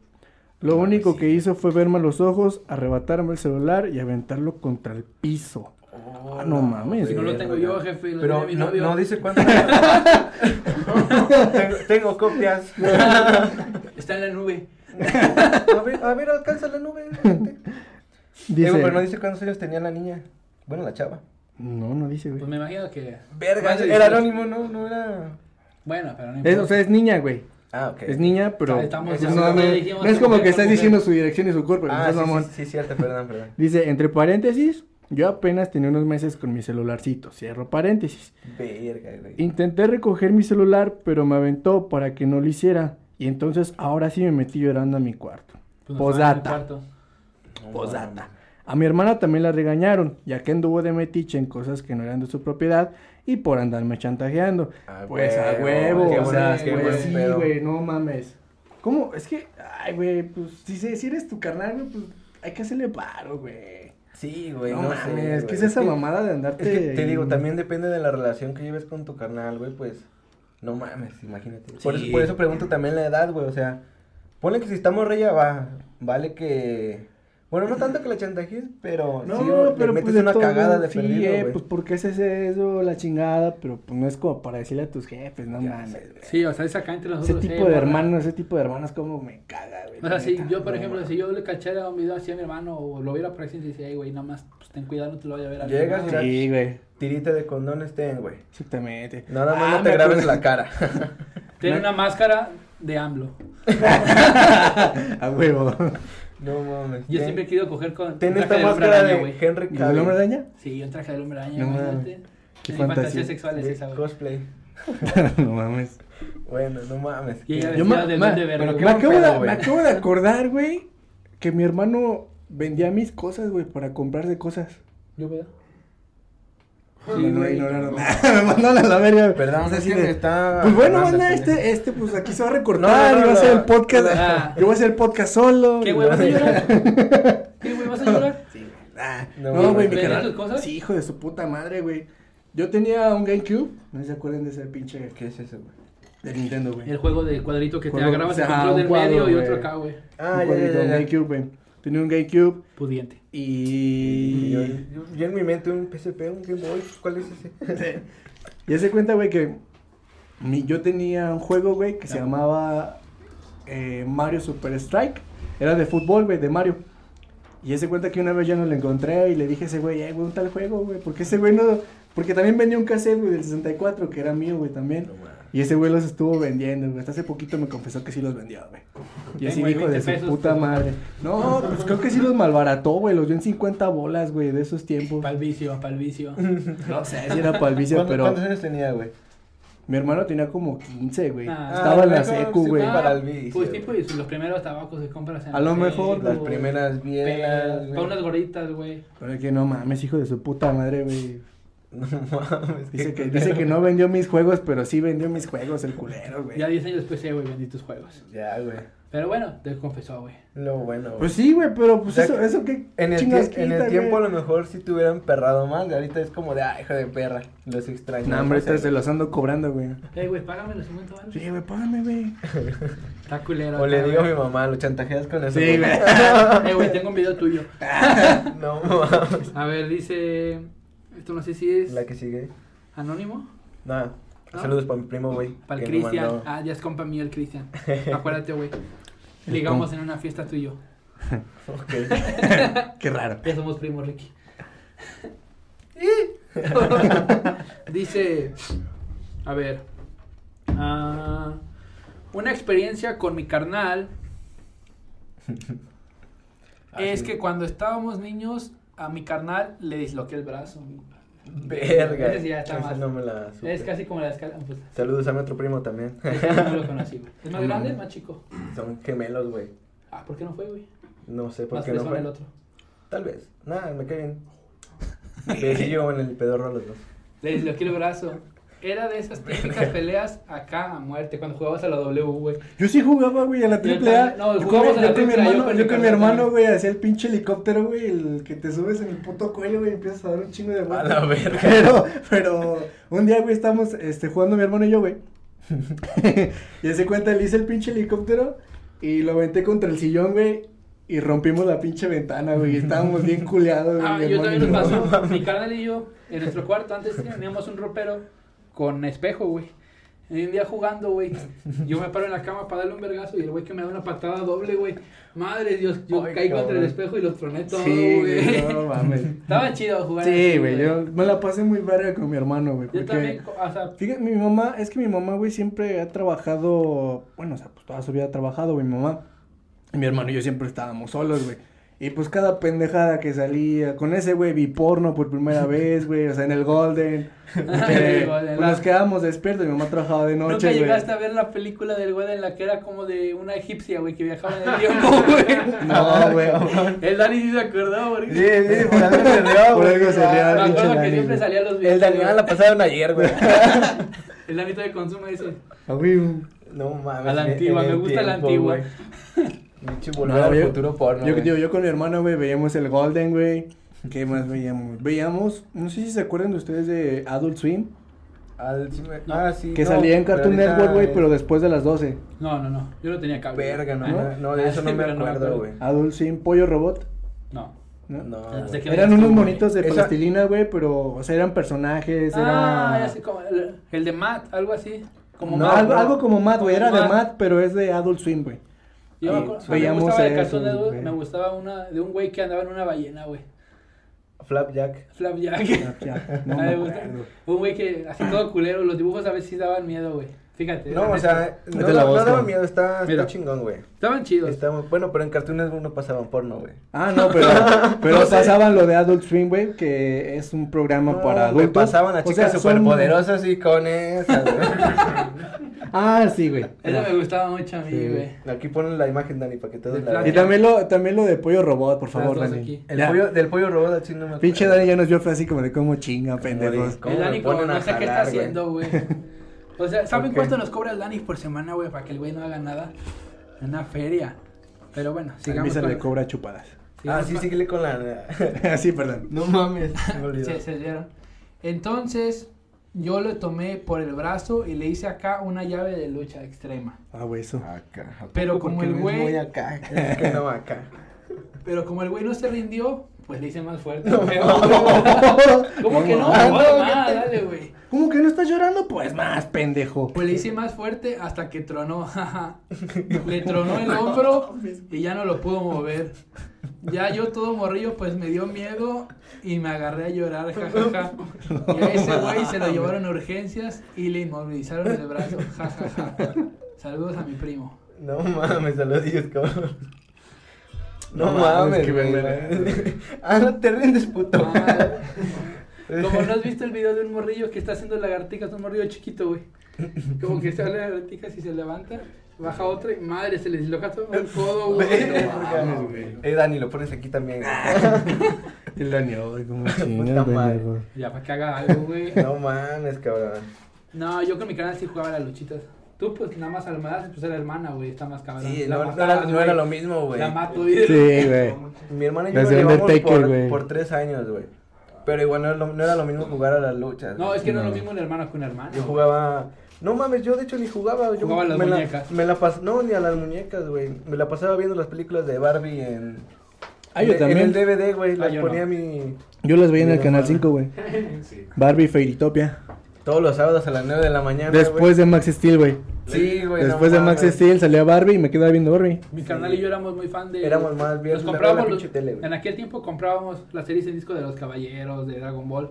Lo Claro, único sí. que hizo fue verme a los ojos, arrebatarme el celular y aventarlo contra el piso. Ah, no mames. Si no lo tengo yo, jefe, lo Pero mi no, novio. no dice cuánto. tengo, tengo copias. Está en la nube. A ver, a ver, alcanza la nube. Dice, pero no dice cuántos años tenía la niña. Bueno, la chava. No, no dice, Pues güey. me imagino que. Verga, era 18. anónimo, no, no era. Bueno, pero no Es, importa. o sea, es niña, güey. Ah, ok. Es niña, pero... Estamos- no, estamos- no, no, dijimos no es como que estás diciendo su dirección y su cuerpo. Ah, no sí, mamón. sí, sí, cierto, perdón, perdón. Dice, entre paréntesis, yo apenas tenía unos meses con mi celularcito. Cierro paréntesis. Verga, güey. Intenté recoger mi celular, pero me aventó para que no lo hiciera. Y entonces ahora sí me metí llorando a mi cuarto. Pues. No Posdata. A mi hermana también la regañaron, ya que anduvo de metiche en cosas que no eran de su propiedad y por andarme chantajeando. A Pues a huevo, qué o sea, qué pues sí, güey, no mames. ¿Cómo? Es que, ay, güey, pues si, se- si eres tu carnal, güey, pues hay que hacerle paro, güey. Sí, güey, no, no, mames, sé, ¿qué güey. es esa que- mamada de andarte? Es que te digo, también depende de la relación que lleves con tu carnal, güey, pues. No mames, imagínate. Por, eso, por eso pregunto también la edad, güey, o sea. Ponle que si estamos rey ya va. Vale que. Bueno, no tanto que la chantajes, pero. No, sí, pero le metes pues de una todo, cagada de sí, perdido, eh, pues porque haces eso, la chingada, pero pues no es como para decirle a tus jefes, no mames. Sí, o sea, es acá entre Ese nosotros. tipo eh, de hermanos, ese tipo de hermanos como me caga, güey. O sea, si yo, por ejemplo, si yo le cachara un video así a mi hermano o lo viera por accidente y decía, "Ey, güey, nada más, pues ten cuidado, no te lo vaya a ver a Llegas más". y- Sí, güey, Tirita de condones ten, güey. exactamente. Nada más Ah, no te grabes la cara. Tiene una máscara de AMLO. A huevo. No mames. Yo siempre he querido coger con Ten un esta máscara de güey. Henry ¿Y el Cavill. hombre araña? Sí, un traje del hombre araña, No mames. Qué fantasía. fantasías sexuales de esa, güey. cosplay. no mames. Bueno, no mames. Y ella ¿qué? Yo ma- acabo, de, me acabo de acordar, güey, que mi hermano vendía mis cosas, güey, para comprarse cosas. Yo, ¿verdad? Sí, me lo ignoraron. me mandaron a la verga. Perdón, sea, es que de- me está. Pues bueno, banda, este, este, pues aquí se va a recortar. No, no, yo voy a no, hacer el no. podcast. Ah. Yo voy a hacer el podcast solo. ¿Qué, y- güey, vas a llorar? ¿Qué, güey, vas a llorar? Ah, No, no, güey, mi ¿vendías canal. cosas? Sí, hijo de su puta madre, güey. Yo tenía un GameCube. No se acuerdan de ese pinche ¿Qué es eso, güey? de Nintendo, güey. El juego de cuadrito que te Juego- agarrabas o sea, el control un del cuadro, medio y güey. otro acá, güey. Ah, un ya, cuadrito, ya, ya. GameCube, güey. Tenía un GameCube Pudiente. y... Yo, yo- yo en mi mente un PSP, un Game Boy, ¿cuál es ese? Ya se cuenta, güey, que mi- yo tenía un juego, güey, que se llamaba eh, Mario Super Strike. Era de fútbol, güey, de Mario. Y ya se cuenta que una vez ya no lo encontré y le dije a ese güey, eh, güey, un tal juego, güey. Porque ese güey no. Porque también vendía un cassette, güey, del 64, que era mío, güey, también. No. Y ese güey los estuvo vendiendo, güey. Hasta hace poquito me confesó que sí los vendió, güey. Y así dijo de 20 su puta madre. No, pues creo que sí los malbarató, güey. Los dio en 50 bolas, güey, de esos tiempos. Pa'l vicio, pa'l vicio. No sé si era para el vicio, ¿Cuántos, pero cuántos años tenía, güey? mi hermano tenía como 15, güey. Ah, Estaba en la secu, güey. Para el vicio, Pues tipo, y los primeros tabacos que compras en A lo mejor Las primeras bielas. Para unas gorditas, güey. Pero es que no mames, hijo de su puta madre, güey. No mames. Dice que, dice que no vendió mis juegos, pero sí vendió mis juegos, el culero, güey. Ya 10 años después, sí, güey, vendí tus juegos. Ya, güey. Pero bueno, te confesó, güey. Lo bueno, güey. Pues sí, güey, pero pues O sea, eso, eso qué En el, tie- en el quita, tiempo a güey? lo mejor si te hubieran perrado más, ahorita es como de, ah, hijo de perra, los extraño. No, hombre, ahorita se los ando cobrando, güey. Eh, güey, págame los 50 baros. Sí, güey, págame, güey. Está culero. O le digo a mi güey. mamá, lo chantajeas con eso. Sí, güey. Eh, güey, tengo un video tuyo. no mames. A ver, dice. Esto no sé si es La que sigue. anónimo. Nada. ¿No? Saludos para mi primo, güey. Para el Cristian. mandó- Ah, ya es compa mío el Cristian. Acuérdate, güey. Ligamos en una fiesta tú y yo. Ok. Qué raro. Ya somos primos, Ricky. Dice, a ver, ah, una experiencia con mi carnal es Así. que cuando estábamos niños, a mi carnal le disloqué el brazo. Verga. Ese sí ya está esa más. no me la supe. Es casi como la escala. Pues, Saludos a mi otro primo también. ese no lo conocí, güey. ¿Es más grande o más chico? Son gemelos, güey. Ah, ¿por qué no fue, güey? No sé por Más qué no fue. el otro. Tal vez. Nada, me cae bien. Besillo en el pedorro a los dos. Le disloqué el brazo. Era de esas típicas peleas acá a muerte cuando jugabas a la W, güey. Yo sí jugaba, güey, a la triple A. No, yo con, jugábamos a la con mi hermano, con yo mi con mi hermano, güey, hacía el pinche helicóptero, güey, el que te subes en el puto cuello, güey, y empiezas a dar un chingo de A la verga. Pero, pero, un día, güey, estábamos, este, jugando mi hermano y yo, güey. y se cuenta, le hice el pinche helicóptero y lo aventé contra el sillón, güey. Y rompimos la pinche ventana, güey. y Estábamos bien culeados, güey. Ah, yo también nos pasó. Mi carnal y yo, en nuestro cuarto, antes teníamos un ropero con espejo, güey. Y un día jugando, güey, yo me paro en la cama para darle un vergazo y el güey que me da una patada doble, güey. Madre Dios, yo Ay, caí contra el espejo y los troné todo, güey. no mames. Estaba chido jugar Sí, güey, yo me la pasé muy verga con mi hermano, güey. Yo porque- también, o sea, Fíjate, mi mamá, es que mi mamá, güey, siempre ha trabajado, bueno, o sea, pues toda su vida ha trabajado, güey, mi mamá. Y mi hermano y yo siempre estábamos solos, güey. Y pues cada pendejada que salía, con ese güey vi porno por primera vez, güey, o sea, en el Golden. Eh, pues, nos quedábamos despiertos, mi mamá trabajaba de noche, Nunca llegaste a ver la película del güey en la que era como de una egipcia, güey, que viajaba en el tiempo, güey. No, güey. El Dani sí se acordó, güey. Sí, sí, por algo se rió, Por güey. algo se rió. Me pinche acuerdo que Dani, siempre güey. salía los El videos. Daniel la pasaron ayer, güey. El Dani todavía consume. Ah, güey. No mames. A la antigua, me gusta la antigua. Volver No, al yo- futuro porno. Yo, güey. digo, yo con mi hermano, güey, veíamos el Golden, güey. ¿Qué más veíamos? Veíamos, no sé si se acuerdan de ustedes de Adult Swim. Al- sí me- No. Ah, sí. Que no, salía en Cartoon Network, güey, es- pero después de las 12. No, no, no. Yo no tenía cable. Verga, no, ¿Eh? no, de Ah, eso no me acuerdo, güey. Adult Swim, Pollo Robot. No. ¿no? No, Eran unos monitos de Esa- plastilina, güey, pero, o sea, eran personajes, Ah, era... ya sé como el, el de Matt, algo así. Como No, Matt. algo, algo como Matt, güey, era de Matt. Matt, pero es de Adult Swim, güey. Yo me, acuerdo, veíamos me gustaba de Cartoon Network, me gustaba una de un güey que andaba en una ballena, güey. Flapjack. Flapjack. Ya, no me me gusta. acuerdo. Un güey que así todo culero, los dibujos a veces sí daban miedo, güey. Fíjate. No, o sea, no, no voz, daba miedo, está, está chingón, güey. estaban chidos. Bueno, pero en Cartoon Network no pasaban porno, güey. Ah, no, pero, pero No sé. pasaban lo de Adult Swim, güey, que es un programa No, para adultos. pasaban a O chicas sea, son- superpoderosas y con esas, güey. Ah, sí, güey. Eso me gustaba mucho a mí, Sí. güey. Aquí ponen la imagen, Dani, para que todos la vean. Y también lo, también lo de Pollo Robot, por favor, Dani. aquí. El Ya. pollo, del pollo robot así no me acuerdo. Pinche Dani ya nos vio fue así como de cómo chinga, pendejos. de- ¿Cómo el Dani como no sé qué está haciendo, güey. O sea, ¿saben cuánto nos cobra el Dani por semana, güey? Para que el güey no haga nada. En una feria. Pero bueno, A sigamos. mí se con- le cobra chupadas. Ah, sigamos sí, con- síguele con la... sí, perdón. No mames. se me olvidó. Se, se dieron. Entonces, yo lo tomé por el brazo y le hice acá una llave de lucha extrema. Ah, güey, eso. Acá. ¿a Pero como el güey- muy acá. Es que no acá. Pero como el güey no se rindió, pues le hice más fuerte. No. ¿Cómo que no? Ah, No, más, ¿qué te- dale, güey. ¿Cómo que no estás llorando? Pues más, pendejo. Pues le hice más fuerte hasta que tronó. le tronó el hombro y ya no lo pudo mover. Ya yo todo morrillo pues me dio miedo y me agarré a llorar, jajaja. Y a ese güey se lo llevaron a urgencias y le inmovilizaron el brazo, jajaja. Saludos a mi primo. No mames, saludillos, cabrón. No, No mames, qué güey. Ah, no te rindes, puto. Ah, Como no has visto el video de un morrillo que está haciendo lagartijas, un morrillo chiquito, güey. Como que se habla de lagartijas y se levanta, baja otra y madre, se le disloca todo el codo, güey. Eh, Dani, lo pones aquí también. El daño, güey, como Puta madre. Ya para que haga algo, güey. No mames, cabrón. No, yo con mi canal sí jugaba las luchitas. Tú, pues nada más almadas, pues era hermana, güey. Está más cabrón. Sí, La no, no era, no güey. era lo mismo, güey. La mato, güey. Sí, güey. Mi hermana y yo lo llevamos por, por tres años, güey. Pero igual no era, lo, no era lo mismo jugar a las luchas. No, es que no es lo mismo un hermano que un hermano. Yo jugaba... No mames, yo de hecho ni jugaba. Yo Jugaba a las me muñecas. La, me la pas... No, ni a las muñecas, güey. Me la pasaba viendo las películas de Barbie en... Ah, yo en, también. En el DVD, güey. Ah, Las ponía no. mi... Yo las veía en el canal hermano. 5, güey. Sí. Barbie Fairytopia. Todos los sábados a las 9 de la mañana. Después de Max Steel, güey. Sí, güey. no Después de Max. Steel salía Barbie y me quedaba viendo Barbie. Mi carnal y yo éramos muy fan de. Éramos más bien Nos la- comprábamos la los- tele. En aquel tiempo comprábamos las series en disco de los caballeros, de Dragon Ball.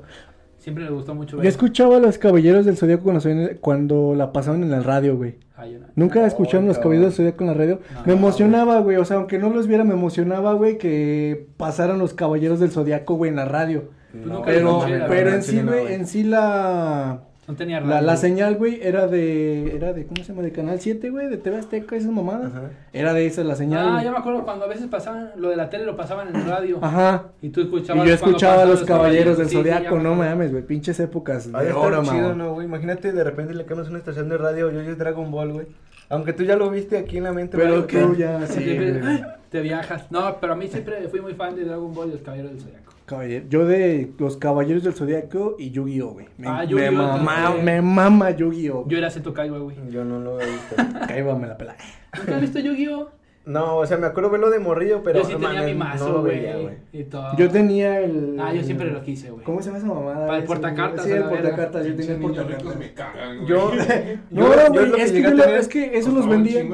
Siempre nos gustó mucho Yo ver. escuchaba a los Caballeros del Zodíaco cuando, la pasaban en el radio, güey. Yo no. Nunca No, escucharon los no. Caballeros del Zodíaco en la radio. No, me emocionaba, güey. O sea, aunque no los viera, me emocionaba, güey, que pasaran los Caballeros del Zodíaco, güey, en la radio. Pues nunca Pero, pero en sí, güey, en sí la... No tenía La, radio. la señal, güey, era de, era de, ¿cómo se llama? De Canal 7, güey, de TV Azteca, esas mamadas. Ajá. Era de esa la señal. Ah, ya me acuerdo cuando a veces pasaban lo de la tele lo pasaban en el radio. Ajá. Y tú Y escuchabas. yo cuando escuchaba a los Caballeros del Sí, sí, Zodiaco, me no mames, güey, pinches épocas Ha de de estar oro, chido, mamón. ¿no, güey? Imagínate de repente le cambias una estación de radio y oyes Dragon Ball, güey. Aunque tú ya lo viste aquí en la mente, Pero que ya, sí, te viajas. No, pero a mí siempre fui muy fan de Dragon Ball y los Caballeros del Zodiaco. Caballero- yo de los Caballeros del Zodiaco y Yu-Gi-Oh, güey. Me, Ah, mama, me mama Yu-Gi-Oh. Yo era Seto Kaiba, güey. Yo no lo he visto. Kaiba me la pela. ¿Nunca has visto Yu-Gi-Oh? No, o sea, me acuerdo verlo de morrillo, pero yo sí no tenía mi mazo, lo güey. Yo tenía el... Ah, yo siempre lo quise, güey. ¿Cómo se llama esa mamada? Para el portacartas, Sí, el portacartas, yo tenía el portacartas. me cagan, güey. Yo, No, güey, es que, es eso los vendía.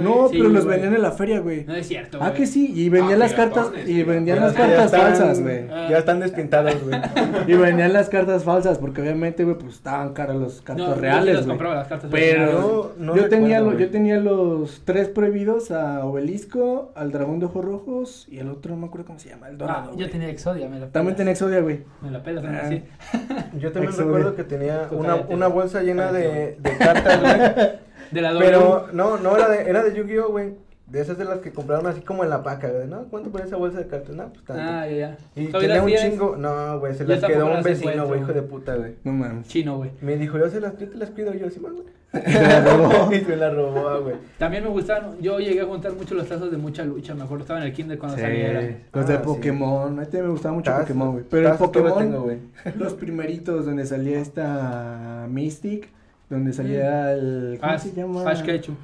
No, pero los vendían en la feria, güey. No es cierto, Ah, que sí, y vendían Ah, las cartas, y vendían las ya cartas falsas, güey. Ah. Ya están despintados, güey. Y vendían las cartas falsas, porque obviamente, güey, pues estaban caras las cartas reales, güey. compraba las cartas Pero yo tenía los tres prohibidos a Obelisco, al Dragón de Ojos Rojos y el otro no me acuerdo cómo se llama, el Ah, Dorado. yo güey. tenía Exodia, me la También pelas. tenía Exodia, güey. Me la pelas, Ah. sí. Yo también Exodia. recuerdo que tenía una, una bolsa llena de, de cartas, güey. De la W. Pero no, no era de, era de Yu-Gi-Oh, güey. De esas de las que compraron así como en la paca, güey. ¿No? ¿Cuánto por esa bolsa de cartas? No, pues tanto. Ah, ya, ya. y ¿Todavía tenía un chingo. No, güey, se las quedó un las vecino, güey, hijo de puta, güey. No mames. Chino, güey. Me dijo, yo, se las, yo te las cuido yo, sí, man, güey. la robó. y se la robó, güey. También me gustaban, yo llegué a juntar mucho los tazos de mucha lucha, me acuerdo, estaba en el kinder cuando Sí, saliera. los de Ah, sí. Pokémon. A ti me gustaba mucho Tazos, Pokémon, güey. Pero el Pokémon, tengo, güey. los primeritos donde salía esta Mystic, donde salía el. ¿Cómo se llama? Ash Ketchum.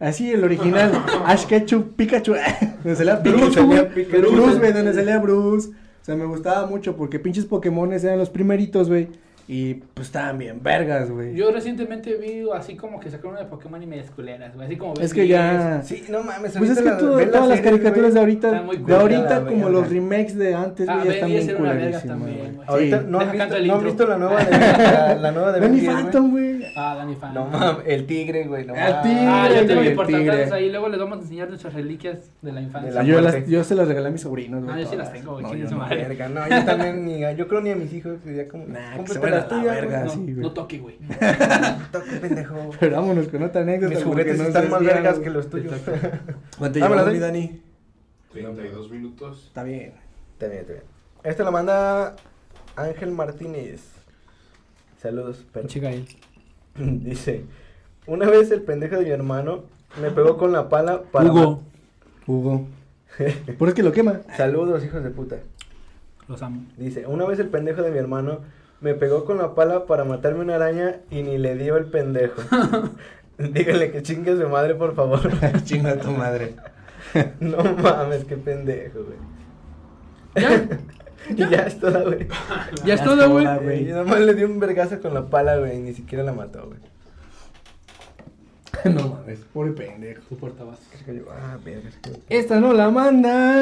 Así, el original. Ash Ketchum, Pikachu. donde salía Bruce, salía güey. Pikachu. Bruce, güey, donde salía Bruce. O sea, me gustaba mucho porque pinches Pokémones eran los primeritos, güey. Y pues estaban bien vergas, güey. Yo recientemente vi así como que sacaron una de Pokémon y medias culeras, güey, así como Es que ya. Sí, no mames. Pues es que la- todo- ves todas las series, caricaturas de ahorita, muy de ahorita como los remakes de antes, Ah, güey, ya están 10 bien güey. Ahorita Sí. no han, Deja visto, no han visto la nueva de la, la nueva de Ben Danny 10, güey? Phantom, güey. Ah, Danny Fan. No mames, el tigre, güey. No El tigre, Ah, yo tengo mi tigre. ahí, luego les vamos a enseñar nuestras reliquias de la infancia. De la yo, muerte. las, yo se las regalé a mis sobrinos, güey. Ah, yo sí las tengo, güey, No, yo su no. madre. Verga, no, yo también ni, yo creo ni a mis hijos sería como, Nah, que se a la verga. güey. sí, no, güey. no toque, güey. Toque, pendejo. Pero vámonos con otra anécdota. Mis juguetes están más vergas que los tuyos. ¿Cuánto Vámonos, llevamos, mi Dani. Dani? 32 minutos. Está bien. Está bien, está bien. Esta la manda Ángel Martínez. Saludos, perro. Chica ahí. Dice, una vez el pendejo de mi hermano me pegó con la pala para... Hugo. Hugo. Por es que lo quema. Saludos, hijos de puta. Los amo. Dice, una vez el pendejo de mi hermano me pegó con la pala para matarme una araña y ni le dio el pendejo. Dígale que chingue a su madre, por favor. Chinga tu madre. no mames, qué pendejo, güey. ¿Ya? Y ya es toda, güey. ¿Ya es todo, güey? toda, güey. Y nada más le dio un vergazo con la pala, güey, ni siquiera la mató, güey. no mames, pobre pendejo. Tu portabas. Es ah, verga, es Esta no la manda.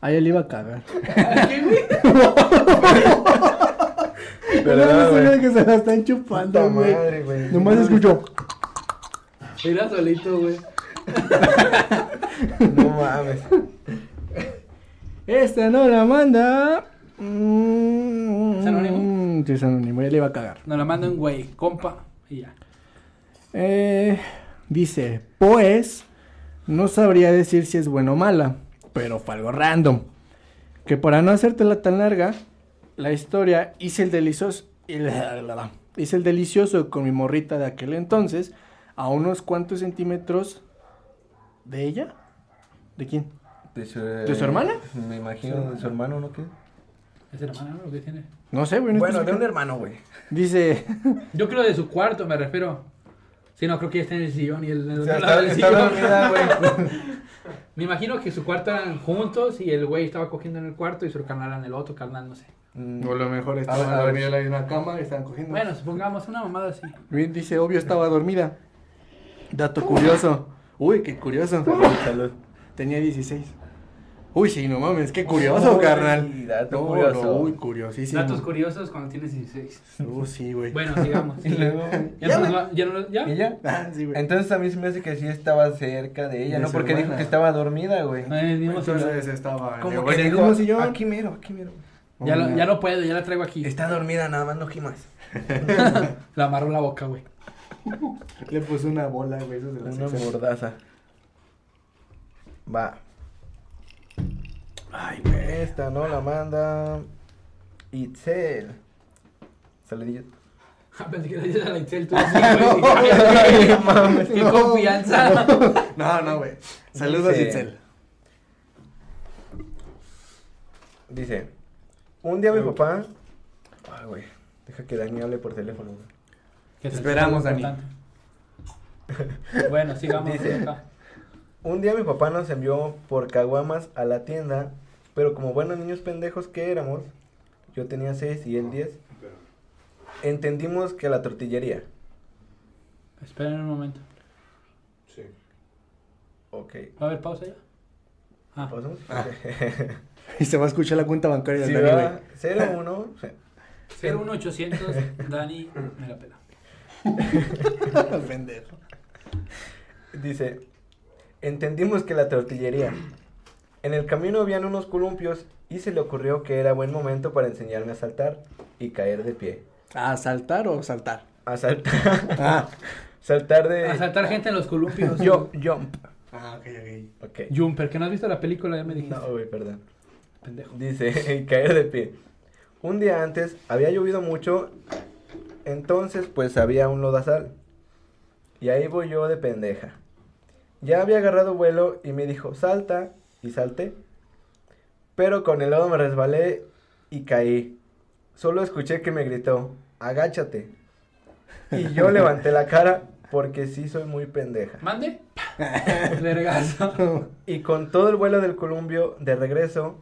Ahí él iba a cagar. No, güey. que se la están chupando, Puta güey. madre, güey. Nomás escucho. Era solito, güey. No mames. Esta no la manda. Mm, ¿Es anónimo? Sí, es anónimo, ya le iba a cagar. Nos la manda un güey, compa, y ya. Eh, dice, pues, no sabría decir si es buena o mala, pero fue algo random. Que para no hacértela tan larga, la historia hice el delicioso, hice el delicioso con mi morrita de aquel entonces, a unos cuantos centímetros de ella. ¿De quién? ¿De su, su hermana? Me imagino, de su hermano, ¿no? ¿Qué? ¿Es hermana o qué tiene? No sé, güey. no Bueno, de un hermano, güey. Dice, Yo creo de su cuarto, me refiero. Sí, no, creo que ya está en el sillón y el, en el O sea, está, del está sillón. dormida, güey. Me imagino que su cuarto eran juntos y el güey estaba cogiendo en el cuarto y su carnal en el otro, carnal, no sé. Mm, O lo mejor A estaban ver, a ver. dormidos en la misma cama y estaban cogiendo. Bueno, supongamos una mamada así. Bien, dice, obvio estaba dormida. Dato curioso. Uy, qué curioso. Salud. Tenía 16. Uy, sí, no mames, qué curioso, Uy, carnal. dato No, curioso. no, uy, curiosísimo. Datos curiosos cuando tienes 16. Uh, sí, güey. Bueno, sigamos. Y luego. ¿Ya, ¿Ya, no güey? ya no. ¿Y ya? Ah, sí, güey. Entonces a mí se me hace que sí estaba cerca de ella, De ¿no? Porque dijo que estaba dormida, güey. En el mismo sillón. Entonces estaba Como que dijo, aquí mero, aquí mero. Ya, lo- ya no puedo, ya la traigo aquí. Está dormida, nada más no gimas. La amarró la boca, güey. Le puso una bola, güey, eso es de la Una mordaza. Va. Ay, güey. Esta no la manda Itzel. Saludillos. Pensé que le dices a la Itzel, tú así, güey. Mames. Qué confianza. No, no, güey. Saludos, Dice- Itzel. Dice, un día mi papá... Ay, güey. Deja que Dani hable por teléfono. güey. Que te Esperamos, Dani. importante. Bueno, sigamos. Dice- acá. Un día mi papá nos envió por caguamas a la tienda, pero como buenos niños pendejos que éramos, yo tenía 6 y él 10, entendimos que a la tortillería. Esperen un momento. Sí. Ok. ¿Va a haber pausa ya? Ah, ¿Pasamos? Y se va a escuchar la cuenta bancaria del Dani, va 0-1, 01800, Dani, me la pela. Pendejo. dice, entendimos que la tortillería. En el camino habían unos columpios y se le ocurrió que era buen momento para enseñarme a saltar y caer de pie. ¿A saltar o saltar? A saltar. Ah. saltar de... A saltar gente en los columpios. Yo, jump. Ah, ok, ok. Ok. Jumper, que no has visto la película, ya me dijiste. No, güey, perdón. Pendejo. Dice, y caer de pie. Un día antes había llovido mucho, entonces pues había un lodazal. Y ahí voy yo de pendeja. Ya había agarrado vuelo y me dijo, salta, y salté. Pero con el lodo me resbalé y caí. Solo escuché que me gritó, agáchate. Y yo levanté la cara porque sí soy muy pendeja. ¿Mande? Vergazo. Y con todo el vuelo del columpio de regreso,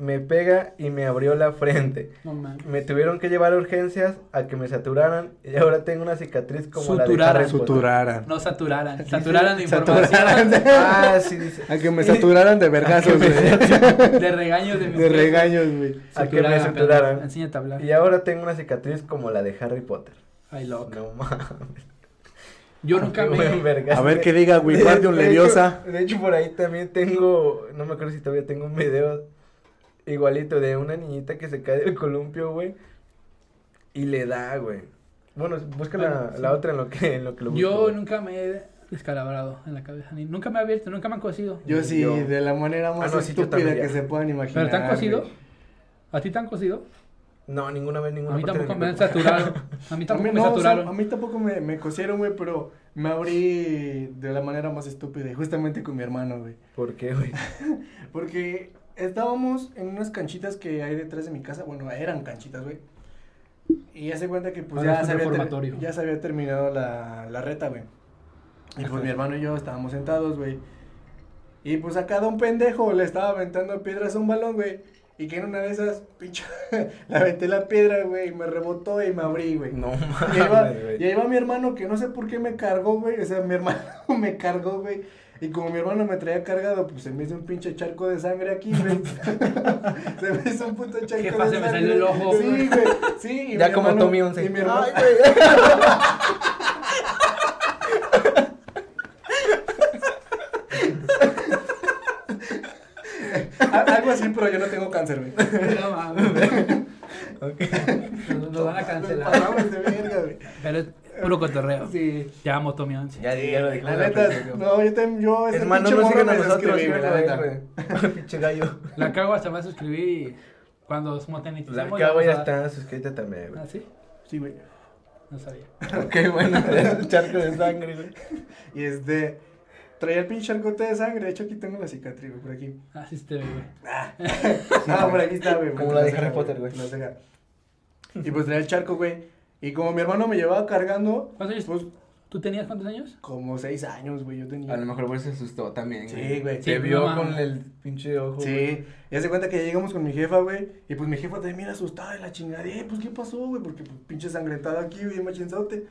me pega y me abrió la frente. No mames. Me tuvieron que llevar a urgencias a que me saturaran y ahora tengo una cicatriz como la de Suturaran. Harry Potter. Suturaran. No saturaran. Saturaran de Saturaran. información. Ah, sí, dice. A que me saturaran de vergazos, güey. De regaños de mi De regaños, güey. A que me Saturaran. Enséñate a hablar. Y ahora tengo una cicatriz como la de Harry Potter. Ay, loco. No mames. Yo nunca me... A ver qué diga De- Wingardium de Leviosa. De hecho, por ahí también tengo, no me acuerdo si todavía tengo un video igualito de una niñita que se cae del columpio, güey, y le da, güey. Bueno, busca la, sí. la otra en lo que, en lo que lo busco. Yo güey. nunca me he descalabrado en la cabeza. Ni, nunca me he abierto, nunca me han cosido. Yo sí, Yo- de la manera más Ah, no, estúpida que ya. se puedan imaginar. ¿Pero te han cosido? güey. ¿A ti te han cosido? No, ninguna vez, ninguna A mí tampoco me han saturado. A mí A tampoco mí, me no, o sea, saturaron. a mí tampoco me, me cosieron, güey, pero me abrí de la manera más estúpida, justamente con mi hermano, güey. ¿Por qué, güey? Porque estábamos en unas canchitas que hay detrás de mi casa, bueno, eran canchitas, güey. Y ya se cuenta que pues ya se, había ya se había terminado la, la reta, güey. Y pues mi hermano y yo estábamos sentados, güey. Y pues a cada un pendejo le estaba aventando piedras a un balón, güey. Y que en una de esas, pinche, le aventé la piedra, güey, y me rebotó y me abrí, güey. No Y ahí, va, mames, y ahí va mi hermano que no sé por qué me cargó, güey. O sea, mi hermano me cargó, güey. Y como mi hermano me traía cargado, pues se me hizo un pinche charco de sangre aquí, güey. se me hizo un puto charco Jefa, de se me salió el ojo. Sí, güey. Sí. y Ya mi como hermano- Tommy 11. Y mi hermano. Ay, güey. A- Algo así, pero yo no tengo cáncer, güey. No mames. Nos, nos van a cancelar. De verga, güey. Pero es puro cotorreo. Sí. Ya amo Tommy 11. Ya, ya lo dijimos La neta, no, yo también, yo, este Hermano, pinche no morro sigan a me nosotros, la neta. Pinche gallo. La cago hasta va a suscribir y cuando moneticemos. La le cabo vamos ya está suscrita también, güey. ¿Ah, sí? Sí, güey. No sabía. Qué bueno, es un charco de sangre, güey. Y este, traía el pinche charcote de sangre. De hecho, aquí tengo la cicatriz, güey, por aquí. Ah, sí, te ve, güey. No, por aquí está, güey. Como la de Harry Potter, güey. la. Y pues traía el charco, güey. Y como mi hermano me llevaba cargando, ¿Cuántos años? pues ¿Tú tenías cuántos años? Como seis años, güey, yo tenía. A lo mejor por eso se asustó también, Sí, güey. Sí, Te vio no mames. con el pinche ojo. güey. Sí, ya se cuenta que ya llegamos con mi jefa, güey, y pues mi jefa también asustada de la chingada, eh, pues, ¿qué pasó, güey? Porque, pues, pinche sangretado aquí, bien machinzote.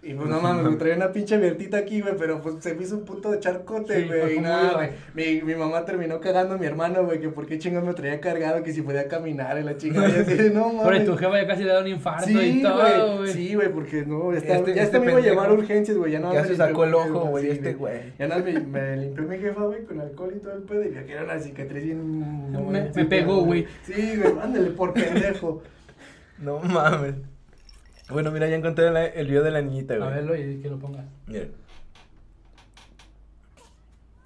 Y pues, no mames, me traía una pinche vertita aquí, güey, pero pues se me hizo un puto de charcote, Sí, güey, y como nada, güey. Mi, mi mamá terminó cagando a mi hermano, güey, que por qué chingados me traía cargado, que si podía caminar en la chingada, y así, no mames. Por tu jefa ya casi le da un infarto Sí, y todo, güey, güey. sí, güey, porque no, ya, está, Este- ya este me iba a llevar urgencias, güey, ya no Ya se sacó el ojo, güey, sí, este güey. Ya nada, me, me limpió mi jefa, güey, con alcohol y todo el pedo, y vi que era una cicatriz bien... Me- sí, me pegó, güey. Sí, güey, ándale, por pendejo. No mames. Bueno, mira, ya encontré la- el video de la niñita, A güey. verlo y que lo pongas. Mira.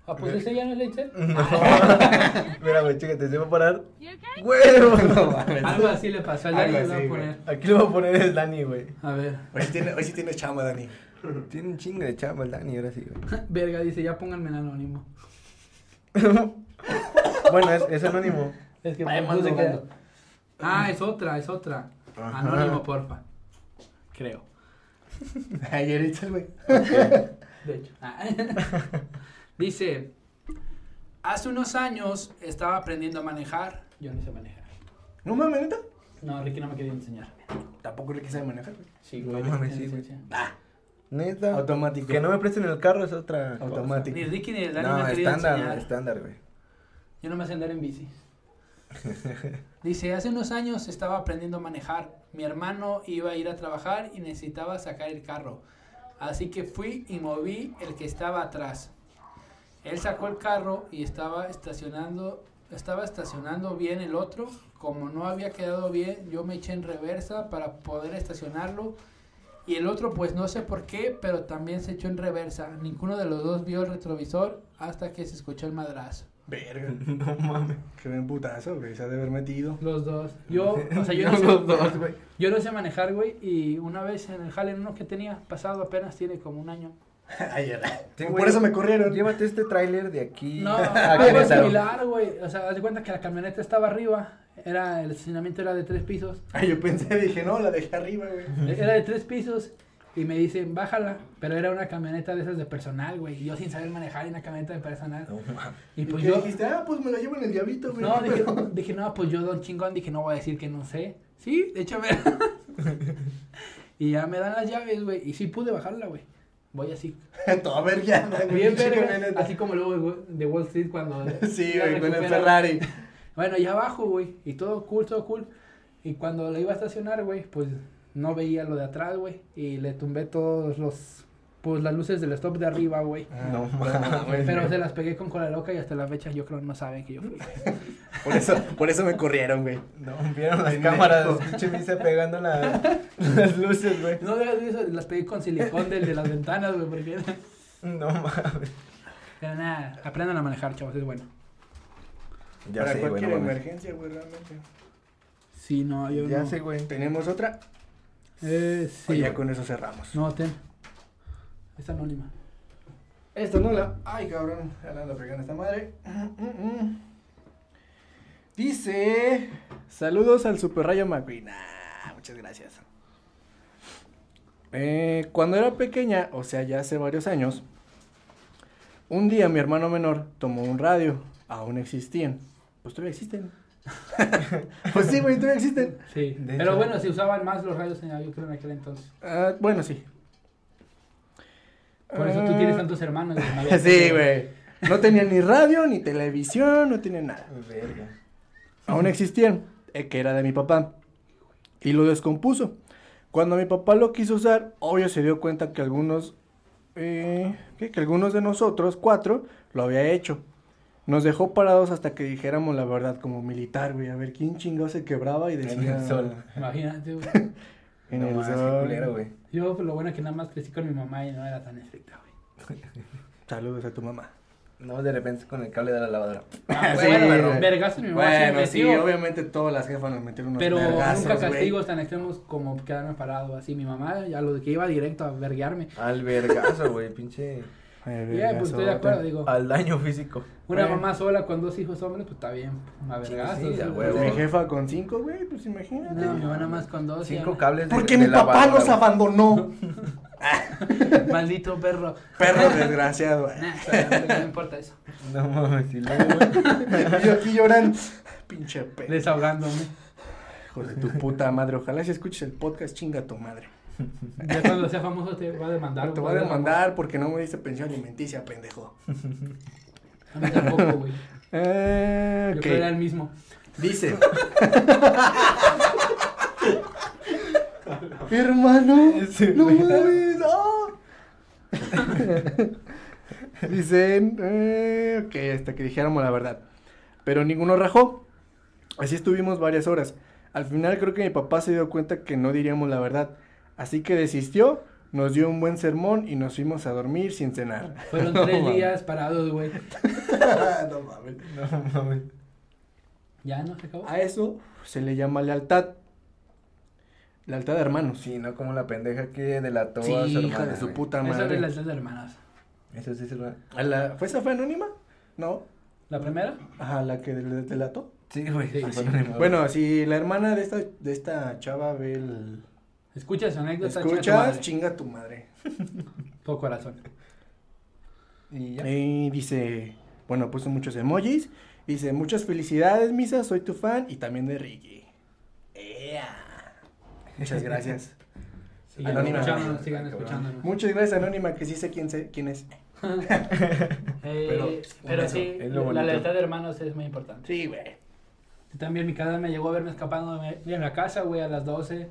Ah, pues ese ya no es Leitzel. No. mira, güey, chécate, se va a parar. Mames. Algo así le pasó al Algo Dani, así, a poner. Aquí lo voy a poner el Dani, güey. A ver. Hoy sí tiene, hoy sí tiene chamba, Dani. Tiene un chingo de chamba el Dani, ahora sí, güey. Verga, dice, ya pónganme el anónimo. bueno, es, es anónimo. Es que Vaya. Ah, es otra, es otra. Ajá. Anónimo, porfa. Creo. Ayer hice, güey. De hecho. Ah. Dice, hace unos años estaba aprendiendo a manejar. Yo no sé manejar. No mames, neta. No, Ricky no me quería enseñar. Tampoco le quise manejar, güey. Sí, No mames, sí, güey. Neta. Automático. Que no me presten el carro es otra. Automático. Ni Ricky ni el Dani No, me estándar, enseñar. estándar, güey. Yo no me sé andar en bici. Dice, hace unos años estaba aprendiendo a manejar. Mi hermano iba a ir a trabajar y necesitaba sacar el carro. Así que fui y moví el que estaba atrás. Él sacó el carro y estaba estacionando, estaba estacionando bien el otro. Como no había quedado bien, yo me eché en reversa para poder estacionarlo. Y el otro, pues no sé por qué, pero también se echó en reversa. Ninguno de los dos vio el retrovisor hasta que se escuchó el madrazo. Verga. No mames. Qué buen putazo, güey. Se ha de haber metido. Los dos. Yo, o sea, yo no, No, sé, los dos, güey. yo no sé manejar, güey. Y una vez en el jale, en uno que tenía pasado apenas tiene como un año. Ayer. Sí, Por eso me corrieron. Llévate este tráiler de aquí No, algo similar, güey. O sea, haz de cuenta que la camioneta estaba arriba. Era, el estacionamiento era de tres pisos. Ay, yo pensé, dije, no, la dejé arriba, güey. Era de tres pisos. Y me dicen, bájala. Pero era una camioneta de esas de personal, güey. Y yo sin saber manejar una camioneta de personal. No. Y ¿Y pues qué yo. dijiste? Ah, pues me la llevo en el diablito, güey. No, dije, dije, no, pues yo, don chingón, dije, no voy a decir que no sé. Sí, de hecho, me... y ya me dan las llaves, güey. Y sí pude bajarla, güey. Voy así. Todo vergueada, güey. Bien verga. Así como luego de Wall Street cuando... Sí, güey, con el. Ferrari. Bueno, ya abajo, güey. Y todo cool, todo cool. Y cuando la iba a estacionar, güey, pues no veía lo de atrás, güey. Y le tumbé todos los... Pues las luces del stop de arriba, güey. No Ah, mames. Pero se las pegué con cola loca y hasta la fecha yo creo no saben que yo fui. Por eso, por eso me corrieron, güey. No, vieron las cámaras, pinche Misa pegando la- las luces, güey. No dejas eso, las pegué con silicón del de las ventanas, güey, porque... No mames. Pero nada, aprendan a manejar, chavos, es bueno. Ya Para sé, güey. cualquier no mames. emergencia, güey, realmente. Sí, no, yo Ya no. sé, güey. ¿Tenemos otra? Eh, O sí. ya con eso cerramos. No, ten. Es anónima. Esto no la. Ay, cabrón. Ya la ando pegando esta madre. Mm, mm. Dice. Saludos al Super Rayo McQueen. Ah, muchas gracias. Eh, cuando era pequeña, o sea, ya hace varios años, un día mi hermano menor tomó un radio. Aún existían. Pues todavía existen. pues sí, güey, todavía existen. Sí. De Pero hecho- bueno, se usaban más los radios en yo creo en aquel entonces. Ah, bueno, sí. Por eso tú tienes tantos hermanos. güey, Ah. Sí, güey. No tenía ni radio, ni televisión, no tenía nada. Verga. Aún existían, eh, que era de mi papá. Y lo descompuso. Cuando mi papá lo quiso usar, obvio se dio cuenta que algunos, eh, que algunos de nosotros, cuatro, lo había hecho. Nos dejó parados hasta que dijéramos la verdad como militar, güey. A ver quién chingado se quebraba y decía... el sol. Imagínate, güey. En no el sol. culero, güey. Yo, pues, lo bueno es que nada más crecí con mi mamá y no era tan estricta, güey. Saludos a tu mamá. No, de repente con el cable de la lavadora. Ah, Sí, bueno, güey. vergazo mi mamá Bueno, sí, tío. obviamente todas las jefas nos metieron unos Pero vergazos, nunca castigos tan extremos como quedarme parado así. Mi mamá, ya lo de que iba directo a verguearme. Al vergazo, güey, pinche. Ay, Ya, pues estoy de acuerdo, vergazote. digo. Al daño físico. Una Bueno. mamá sola con dos hijos hombres, pues está bien. A vergazos. sí. Mi jefa con cinco, güey, pues imagínate. No, mi mamá nada más con dos. Cinco ya. cables Porque de mi papá güey. abandonó. Maldito perro. Perro desgraciado. Nah, pero no importa eso. No mames, sí, luego, güey. Y yo aquí llorando. Pinche perro. Desahogándome. Hijo de tu puta madre. Ojalá si escuches el podcast, chinga tu madre. Ya cuando sea famoso te va a demandar. Te voy a demandar porque no me diste pensión alimenticia, pendejo. A mí tampoco, güey. Eh, Yo ok. creo que era el mismo. Dice. Hermano, no mames, ¡ah! Dicen, eh, ok, hasta que dijéramos la verdad. Pero ninguno rajó. Así estuvimos varias horas. Al final creo que mi papá se dio cuenta que no diríamos la verdad. Así que desistió, nos dio un buen sermón y nos fuimos a dormir sin cenar. Fueron No tres mames. días parados, güey. no mames. No mames. Ya, ¿no? ¿Se acabó? A eso se le llama lealtad. Lealtad de hermanos. Sí, no como la pendeja que delató Sí, a su hija hermana, de su puta Eso es madre. relación de hermanas. Eso sí es verdad. ¿A la- ¿Fue esa fue anónima? No. ¿La primera? Ajá, la que del- delató. Sí, güey. Sí, sí. Bueno, si la hermana de esta, de esta chava ve el... Escuchas su anécdota. chinga tu Escuchas, madre. chinga tu madre. Todo corazón. Y ya. Y dice, bueno, puso muchos emojis. Dice, muchas felicidades, Misa, soy tu fan y también de Ricky. ¡Ea! Muchas gracias. Sigan Anónima. escuchándonos, sigan Cabrón. escuchándonos. Muchas gracias, Anónima, que sí sé quién, sé, quién es. Eh, Pero, sí, es lo la bonito. lealtad de hermanos es muy importante. Sí, güey. También mi canal me llegó a verme escapando de de la casa, güey, a las 12.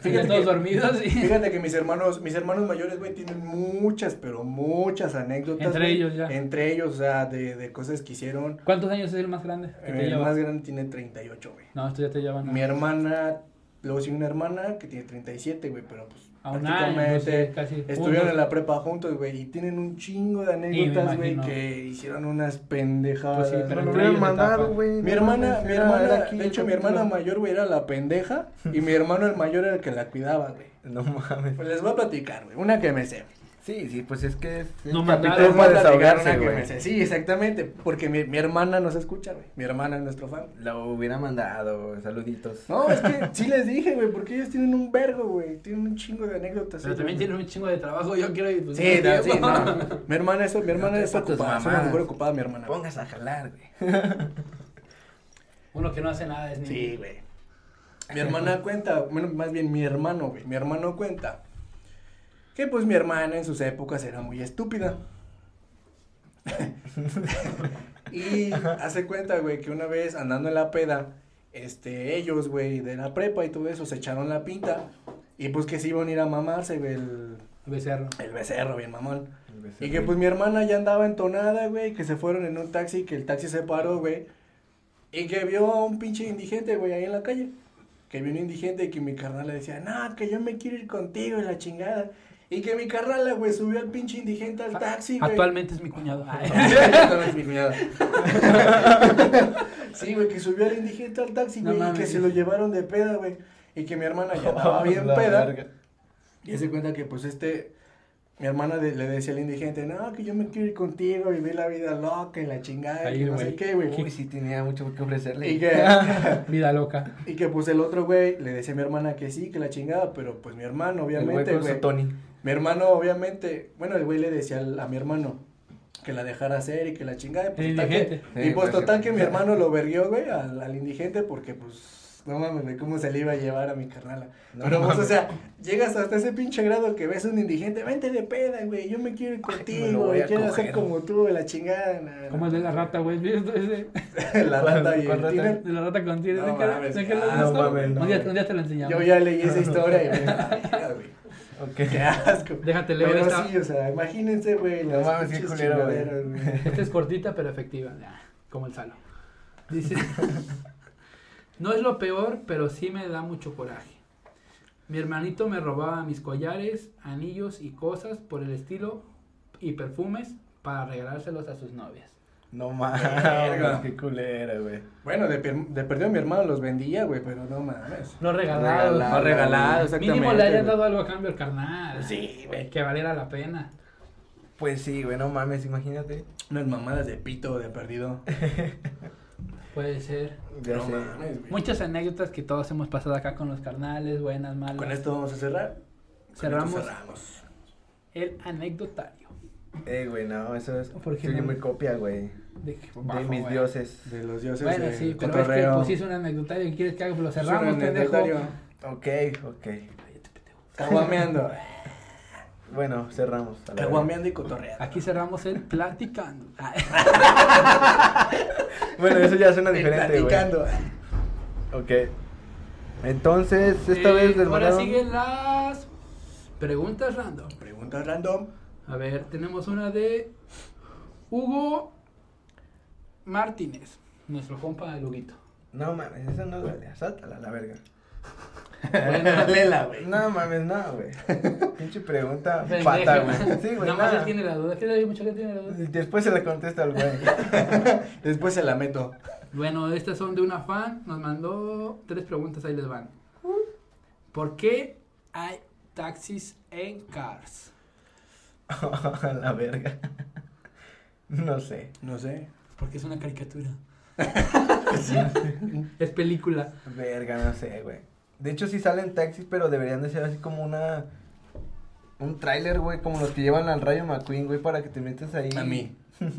Fíjate todos que- dormidos y... Fíjate que mis hermanos, mis hermanos mayores, güey, tienen muchas, pero muchas anécdotas. Entre güey. ellos ya. Entre ellos, o sea, de, de cosas que hicieron. ¿Cuántos años es el más grande que te el lleva? más grande tiene 38, güey. No, esto ya te llevan. Mi hermana, luego sí una hermana que tiene 37, güey, pero pues prácticamente casi. estuvieron en la prepa juntos, güey, y tienen un chingo de anécdotas, güey, que hicieron unas pendejadas. Pues sí, pero no mandado, etapa. güey. Mi hermana, mi hermana, aquí de hecho mi hermana mayor, güey, era la pendeja, y mi hermano el mayor era el que la cuidaba, güey. No mames. Pues les voy a platicar, güey, una que me sé. Sí, sí, pues es que es No el a para desahogarse, güey. Sí, exactamente, porque mi, mi hermana nos escucha, güey. Mi hermana es nuestro fan. Lo hubiera mandado, saluditos. No, es que sí les dije, güey, porque ellos tienen un vergo, güey. Tienen un chingo de anécdotas. Pero también tienen un chingo de trabajo. Yo quiero ir. Pues, Sí, no sí, no. Mi hermana es, mi hermana No es ocupada, es una mujer ocupada, mi hermana. güey. Pongas a jalar, güey. Uno que no hace nada es ni. Sí, güey. Mi hermana cuenta, bueno, más bien mi hermano, güey. Mi hermano cuenta que pues mi hermana en sus épocas era muy estúpida. y hace cuenta, güey, que una vez andando en la peda, este, ellos, güey, de la prepa y todo eso, se echaron la pinta. Y pues que se iban a ir a mamarse, güey, el, Becerro. el becerro, bien mamón. Y que pues mi hermana ya andaba entonada, güey, que se fueron en un taxi, que el taxi se paró, güey. Y que vio a un pinche indigente, güey, ahí en la calle. Que vio un indigente y que mi carnal le decía, no, que yo me quiero ir contigo y la chingada. Y que mi carnal, güey, subió al pinche indigente al taxi, güey. Actualmente es mi cuñado. Ay. Actualmente es mi cuñado. sí, güey, que subió al indigente al taxi, No güey, y que se lo llevaron de peda, güey. Y que mi hermana ya andaba bien peda. verga. Y se cuenta que pues este, mi hermana de- le decía al indigente, no, que yo me quiero ir contigo, vivir la vida loca y la chingada, Ahí, y que no sé qué, güey. Uy, sí tenía mucho que ofrecerle. Y que, Vida loca. y que pues el otro güey le decía a mi hermana que sí, que la chingada, pero pues mi hermano, obviamente, güey. Tony. Mi hermano, obviamente, bueno, el güey le decía al- a mi hermano que la dejara hacer y que la chingada. Pues, El total que- indigente. y pues pues, total que mi hermano lo verguió, güey, al, al indigente porque pues, no mames, cómo se le iba a llevar a mi carnala. No Pero pues, o sea, llegas hasta ese pinche grado que ves un indigente, vente de peda, güey, yo me quiero ir me contigo, güey, a quiero coger. ser como tú, la chingada. na- Como el de la rata, güey. ¿Viste ese? la rata y ¿Cuál el rata? De la rata con tiro. No ¿De qué- mames, de qué lo ah, no mames, no un, día, mames. un día te lo enseñamos. Yo ya leí esa historia y mira, güey, Ok. qué asco. Déjate leer Pero esta. sí, o sea, imagínense, güey, No mames, qué culero, güey. Esta es cortita pero efectiva. Como el salo. Dice. no es lo peor, pero sí me da mucho coraje. Mi hermanito me robaba mis collares, anillos y cosas por el estilo y perfumes para regalárselos a sus novias. No mames, qué culera, güey. Bueno, de, per- de perdido mi hermano los vendía, güey, pero no mames. No regalado. Regalado. No regalado, exactamente. Mínimo le hayan dado algo a cambio al carnal. Sí, güey. Que valiera la pena. Pues sí, güey, no mames, imagínate. Unas mamadas de pito de perdido. Puede ser. Ya no sé. mames, güey. Muchas anécdotas que todos hemos pasado acá con los carnales, buenas, malas. Con esto vamos a cerrar. cerramos Cerramos. el anecdotario. Eh, güey, no, eso es. ¿Por qué Soy no? muy copia, güey. De, De mis dioses. De los dioses Bueno, de sí, pero es que cotorreo. hizo un anecdotario. ¿Qué quieres que haga? Pues lo cerramos, pendejo. Ok, ok. Caguameando. Bueno, cerramos. Caguameando y cotorreando. Aquí cerramos el platicando. Bueno, eso ya suena diferente, güey. Platicando. Ok. Entonces, esta eh, vez del Ahora mandaron- siguen las preguntas random. Preguntas random. A ver, tenemos una de Hugo Martínez, nuestro compa el Huguito. No mames, esa no duele. Sáltala a la verga. Bueno, Lela, güey. No mames, no, güey. Pinche pregunta pata, güey. Sí, güey, Nada más nada. él tiene la duda. ¿Qué hay mucha gente tiene la duda? Y Después se la contesta al güey. Después se la meto. Bueno, estas son de una fan. Nos mandó tres preguntas, ahí les van. ¿Por qué hay taxis en Cars? a la verga. No sé. No sé. Porque es una caricatura. es película. Verga, no sé, güey. De hecho, sí salen taxis, pero deberían de ser así como una. Un tráiler, güey, como los que llevan al Rayo McQueen, güey, para que te metas ahí. A mí.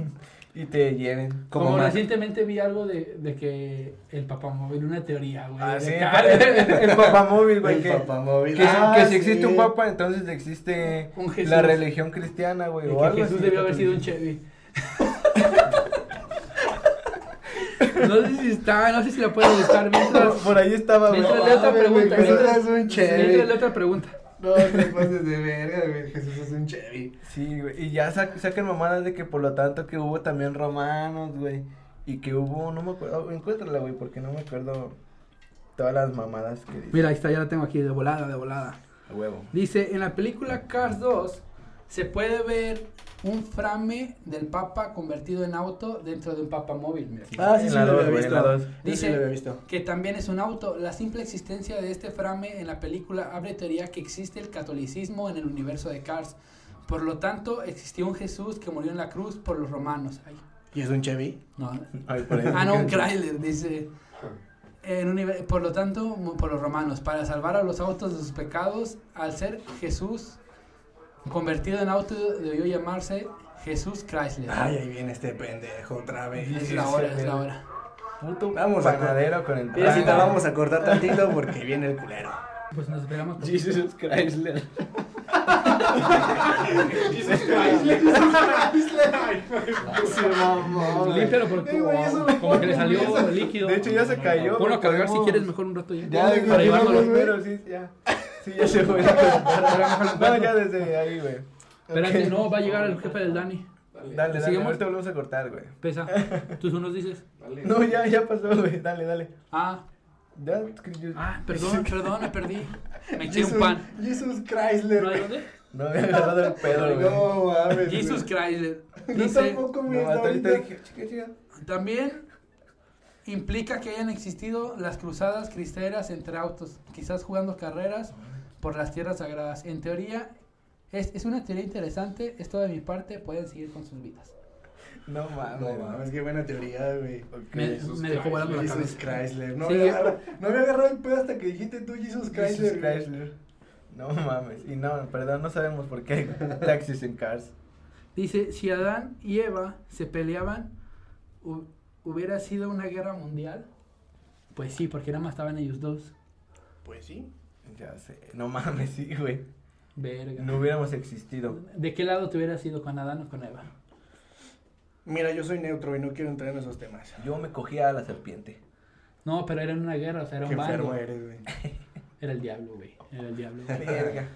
Y te lleven. Como, recientemente vi algo de, de que el papamóvil, una teoría, güey. Ah, sí, que- el papamóvil, güey. El Que, papamóvil. que, Ah, que si sí. existe un papa, entonces existe Un Jesús. la religión cristiana, güey. O que algo Jesús así. debió haber sido un Chevy. no sé si está, no sé si la puedo buscar mientras. Por ahí estaba, güey. Mientras leo otra pregunta. Jesús es un Chevy. mientras otra pregunta. No te pases de verga, güey. Jesús es un Chevy. Sí, güey. Y ya sa- sacan mamadas de que por lo tanto que hubo también romanos, güey. Y que hubo, no me acuerdo, encuéntrala, güey, porque no me acuerdo todas las mamadas que dice. Mira, ahí está, ya la tengo aquí, de volada, de volada. A huevo. Dice, en la película Cars 2 se puede ver un frame del Papa convertido en auto dentro de un Papa móvil. Mira. Ah, sí, sí, lo había visto. sí Dice- lo había visto. que también es un auto. La simple existencia de este frame en la película abre teoría que existe el catolicismo en el universo de Cars. Por lo tanto, existió un Jesús que murió en la cruz por los romanos. Ay, ¿Y es un Chevy? no. Ay, por ahí. Ah, no, un Chrysler, dice. En por lo tanto, por los romanos, para salvar a los autos de sus pecados, al ser Jesús convertido en auto, debió llamarse Jesús Chrysler. Ay, ahí viene este pendejo otra vez. es la hora, es la hora. Puto Vamos a panadero con el Mira, si te vamos a cortar tantito porque viene el culero. Pues nos esperamos. por- Jesus Chrysler. Límpialo porque Eh, güey, eso como, que le salió eso. líquido. De hecho, ya se cayó. Ponlo a cargar si quieres mejor un rato ya. Ya, para güey, pero sí, ya. Sí, ya se fue. No, ya desde ahí, güey. Espérate, no, va a llegar el jefe del Dani. Dale, dale, ¿Sigamos? ahorita volvemos a cortar, güey. Pesa. ¿Tú unos dices? No, ya, ya pasó, güey. Dale, dale. Ah, Ya, ah, perdón, perdón, me perdí. Me eché un pan. Jesus Chrysler. ¿No hay dónde? No había agarrado el pedo, güey. No mames. Jesus. Chrysler. No Dice, tampoco me No, ahorita ahorita. dije, chica, chica. también implica que hayan existido las cruzadas cristeras entre autos, quizás jugando carreras por las tierras sagradas. En teoría, es, es una teoría interesante, esto de mi parte, pueden seguir con sus vidas. No mames. No mames, qué buena teoría, güey. Ok. Me, Jesus me dejó volando la Jesus cabeza. Chrysler. No, Sí. había agarrado, no había agarrado el pedo hasta que dijiste tú Jesus Chrysler. Jesus. Chrysler. No mames. Y no, perdón, no sabemos por qué hay taxis en cars. Dice, si Adán y Eva se peleaban, hu- ¿hubiera sido una guerra mundial? Pues sí, porque nada más estaban ellos dos. Pues sí. Ya sé. No mames, sí, güey. Verga. No hubiéramos existido. ¿De qué lado te hubieras ido con Adán o con Eva? Mira, yo soy neutro y no quiero entrar en esos temas. Yo me cogía a la serpiente. No, pero era en una guerra, o sea, era Qué un enfermo bando. eres, güey. Era el diablo, güey. Era el diablo. Verga.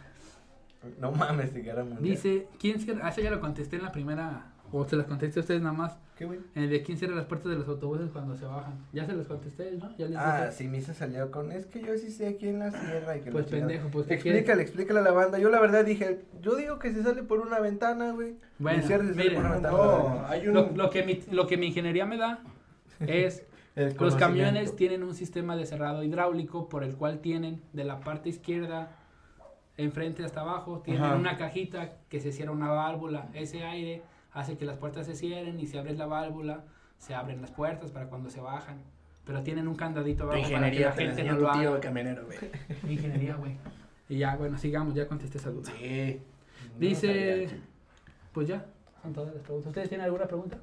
No mames, de guerra mundial. Dice, ¿quién cierra? Ah, esa ya lo contesté en la primera. O se las contesté a ustedes nada más. ¿Qué, güey? En el de quién cierra las puertas de los autobuses cuando se bajan. Ya se los contesté, ¿no? Ya les Ah, dije. sí, Misa salió con, es que yo sí sé aquí en la sierra y que Pues chingada". pendejo, pues ¿qué Explícale, quieres? explícale a la banda. Yo la verdad dije, yo digo que se sale por una ventana, güey. Bueno, Y cierra se sale por una ventana. No, hay un. Lo, lo que mi, lo que mi ingeniería me da es Los camiones tienen un sistema de cerrado hidráulico por el cual tienen de la parte izquierda enfrente hasta abajo, tienen Ajá. una cajita que se cierra una válvula. Ese aire hace que las puertas se cierren y si abres la válvula se abren las puertas para cuando se bajan. Pero tienen un candadito abajo para que ingeniería la te la gente no lo tu tío haga. camionero, güey. Ingeniería, güey. Y ya, bueno, sigamos, ya contesté esa duda. Sí. Dice, pues ya, son todas las preguntas. ¿Ustedes tienen alguna pregunta?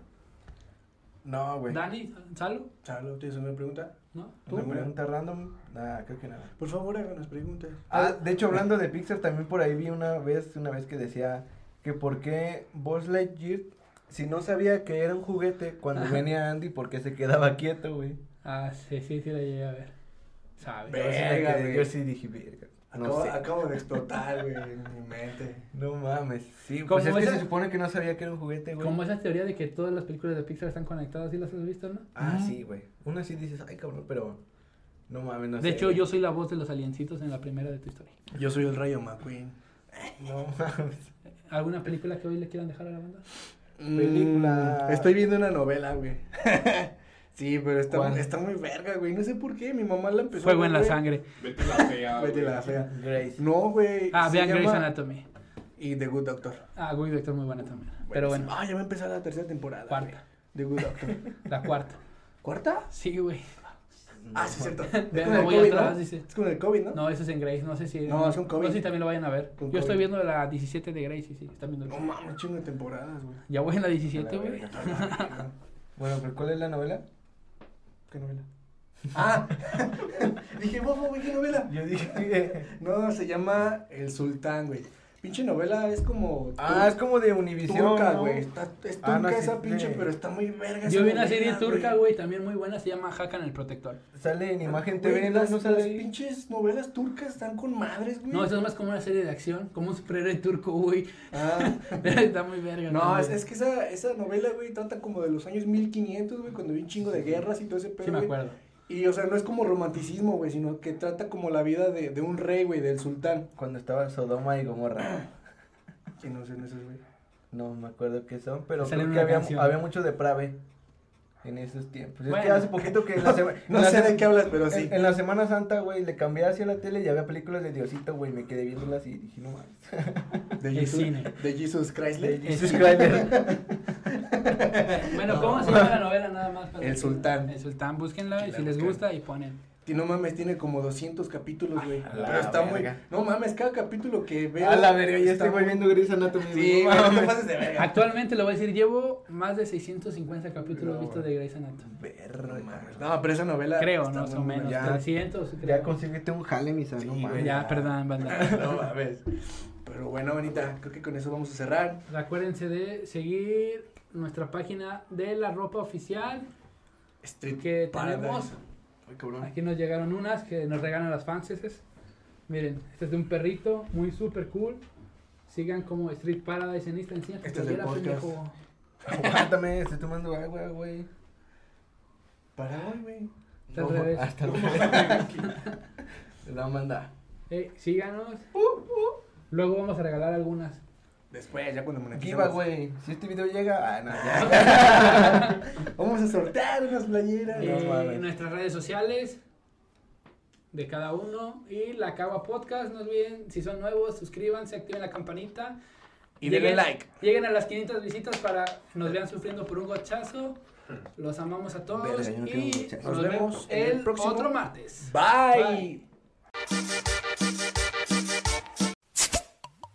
No, güey. Dani, Salo, Chalo, ¿tienes una pregunta? ¿no? ¿Tú? ¿Una pregunta random? Nah, creo que nada. Por favor, háganos preguntas. Ah, de hecho, hablando de Pixar, también por ahí vi una vez, una vez que decía que por qué Buzz Lightyear, si no sabía que era un juguete, cuando Ajá. venía Andy, ¿por qué se quedaba quieto, güey? Ah, sí, sí, sí la llegué a ver. ¿Sabes? Ve- Yo sí Verga, güey. Yo sí dije, verga. No acabo, sé. acabo de explotar, güey, en mi mente. No mames. Sí, ¿Cómo pues es que se supone que no sabía que era un juguete, güey. Como esa teoría de que todas las películas de Pixar están conectadas, ¿sí las has visto, no? Ah, sí, güey. Una sí dices, ay, cabrón, pero no mames, no de sé, hecho, güey. yo soy la voz de los aliencitos en la primera de tu historia. Yo soy el Rayo McQueen. No mames. ¿Alguna película que hoy le quieran dejar a la banda? Película. Mm, estoy viendo una novela, güey. sí, pero está, ¿Cuál? está muy verga, güey. No sé por qué. Mi mamá la empezó Fuego en la sangre. Vete la fea. Vete güey. la fea. Grace. No, güey. Ah, se vean llama- Anatomy. Y The Good Doctor. Ah, Good Doctor muy buena también. Pero bueno, Ah, ya va a empezar la tercera temporada. Cuarta. güey. The Good Doctor. la cuarta. ¿Cuarta? Sí, güey. Ah, sí, es cierto. Es voy COVID, atrás, ¿no? dice. Es con el COVID, ¿no? No, eso es en Grace, no sé si... No, es con COVID. No sé si también lo vayan a ver. Yo estoy viendo la 17 de Grace, sí, sí, están viendo el No mames, un chingo de temporadas, güey. Ya voy en la 17, A la güey. Bueno, pero ¿cuál es la novela? ¿Qué novela? Ah, dije, bobo, güey, ¿qué novela? Yo dije. No, se llama El Sultán, güey. Pinche novela es como. Ah, es como de Univision. turca, ¿no? güey. Está, es turca Ah, no, sí, esa pinche, sí. pero está muy verga. Yo vi una serie turca, güey, también muy buena, se llama Hakan el Protector. Sale en Imagen Güey, TV, ¿no? las, ¿No sale las pinches novelas turcas están con madres, güey. No, eso es más como una serie de acción, como un superhéroe turco, güey. Ah. Está muy verga. No, es, también. es que esa, esa novela, güey, trata como de los años 1500, güey, cuando había un chingo de guerras y todo ese pedo, Sí me acuerdo. Y, o sea, no es como romanticismo, güey, sino que trata como la vida de, de un rey, güey, del sultán. Cuando estaba Sodoma y Gomorra. Que no sé, no sé, güey. No me acuerdo qué son, pero creo que había, había mucho deprave en esos tiempos. Es que hace poquito que en la, sema- No sé de qué hablas, pero sí. En, en la Semana Santa, güey, le cambié hacia la tele y había películas de Diosito, güey, me quedé viéndolas y dije, no mames. De Jesus, cine. de Jesus Christ. De Jesus. Bueno, ¿cómo se llama la novela nada más? para El que- Sultán. El Sultán, búsquenla y si les gusta y ponen. Y no mames, tiene como 200 capítulos, güey. Pero está verga. muy. No mames, cada capítulo que veo. A la verga, ya estoy muy- viendo Grey's Anatomy. Sí, no mames. pases de verga. Actualmente lo voy a decir, llevo más de 650 capítulos No, vistos de Grey's Anatomy. Verga. No mames. No, pero esa novela. Creo, ¿no? Más o menos. Ya. 300, Ya creo. consíguete un jale, misa, Sí, no. Ya, perdón, banda. No mames. Pero bueno, bonita, creo que con eso vamos a cerrar. Acuérdense de seguir nuestra página de la ropa oficial Street que Paradise. tenemos. Ay, cabrón. Aquí nos llegaron unas que nos regalan las fanses. Miren, este es de un perrito, muy super cool. Sigan como Street Paradise en Instagram. Este es playera, podcast. Aguántame, estoy tomando agua, güey. Para hoy, güey. Está al revés. Hasta luego. La manda. Eh, síganos. Luego vamos a regalar algunas. Después, ya cuando va, güey. Si este video llega. Ah, no, ya. Vamos a sortear unas playeras. Eh, No mames. en nuestras redes sociales de cada uno. Y la Cava Podcast. No olviden, si son nuevos, suscríbanse, activen la campanita. Y denle like. Lleguen a las 500 visitas para que nos vean sufriendo por un gochazo. Los amamos a todos. Un y nos Nos vemos el el próximo. otro martes. Bye. Bye.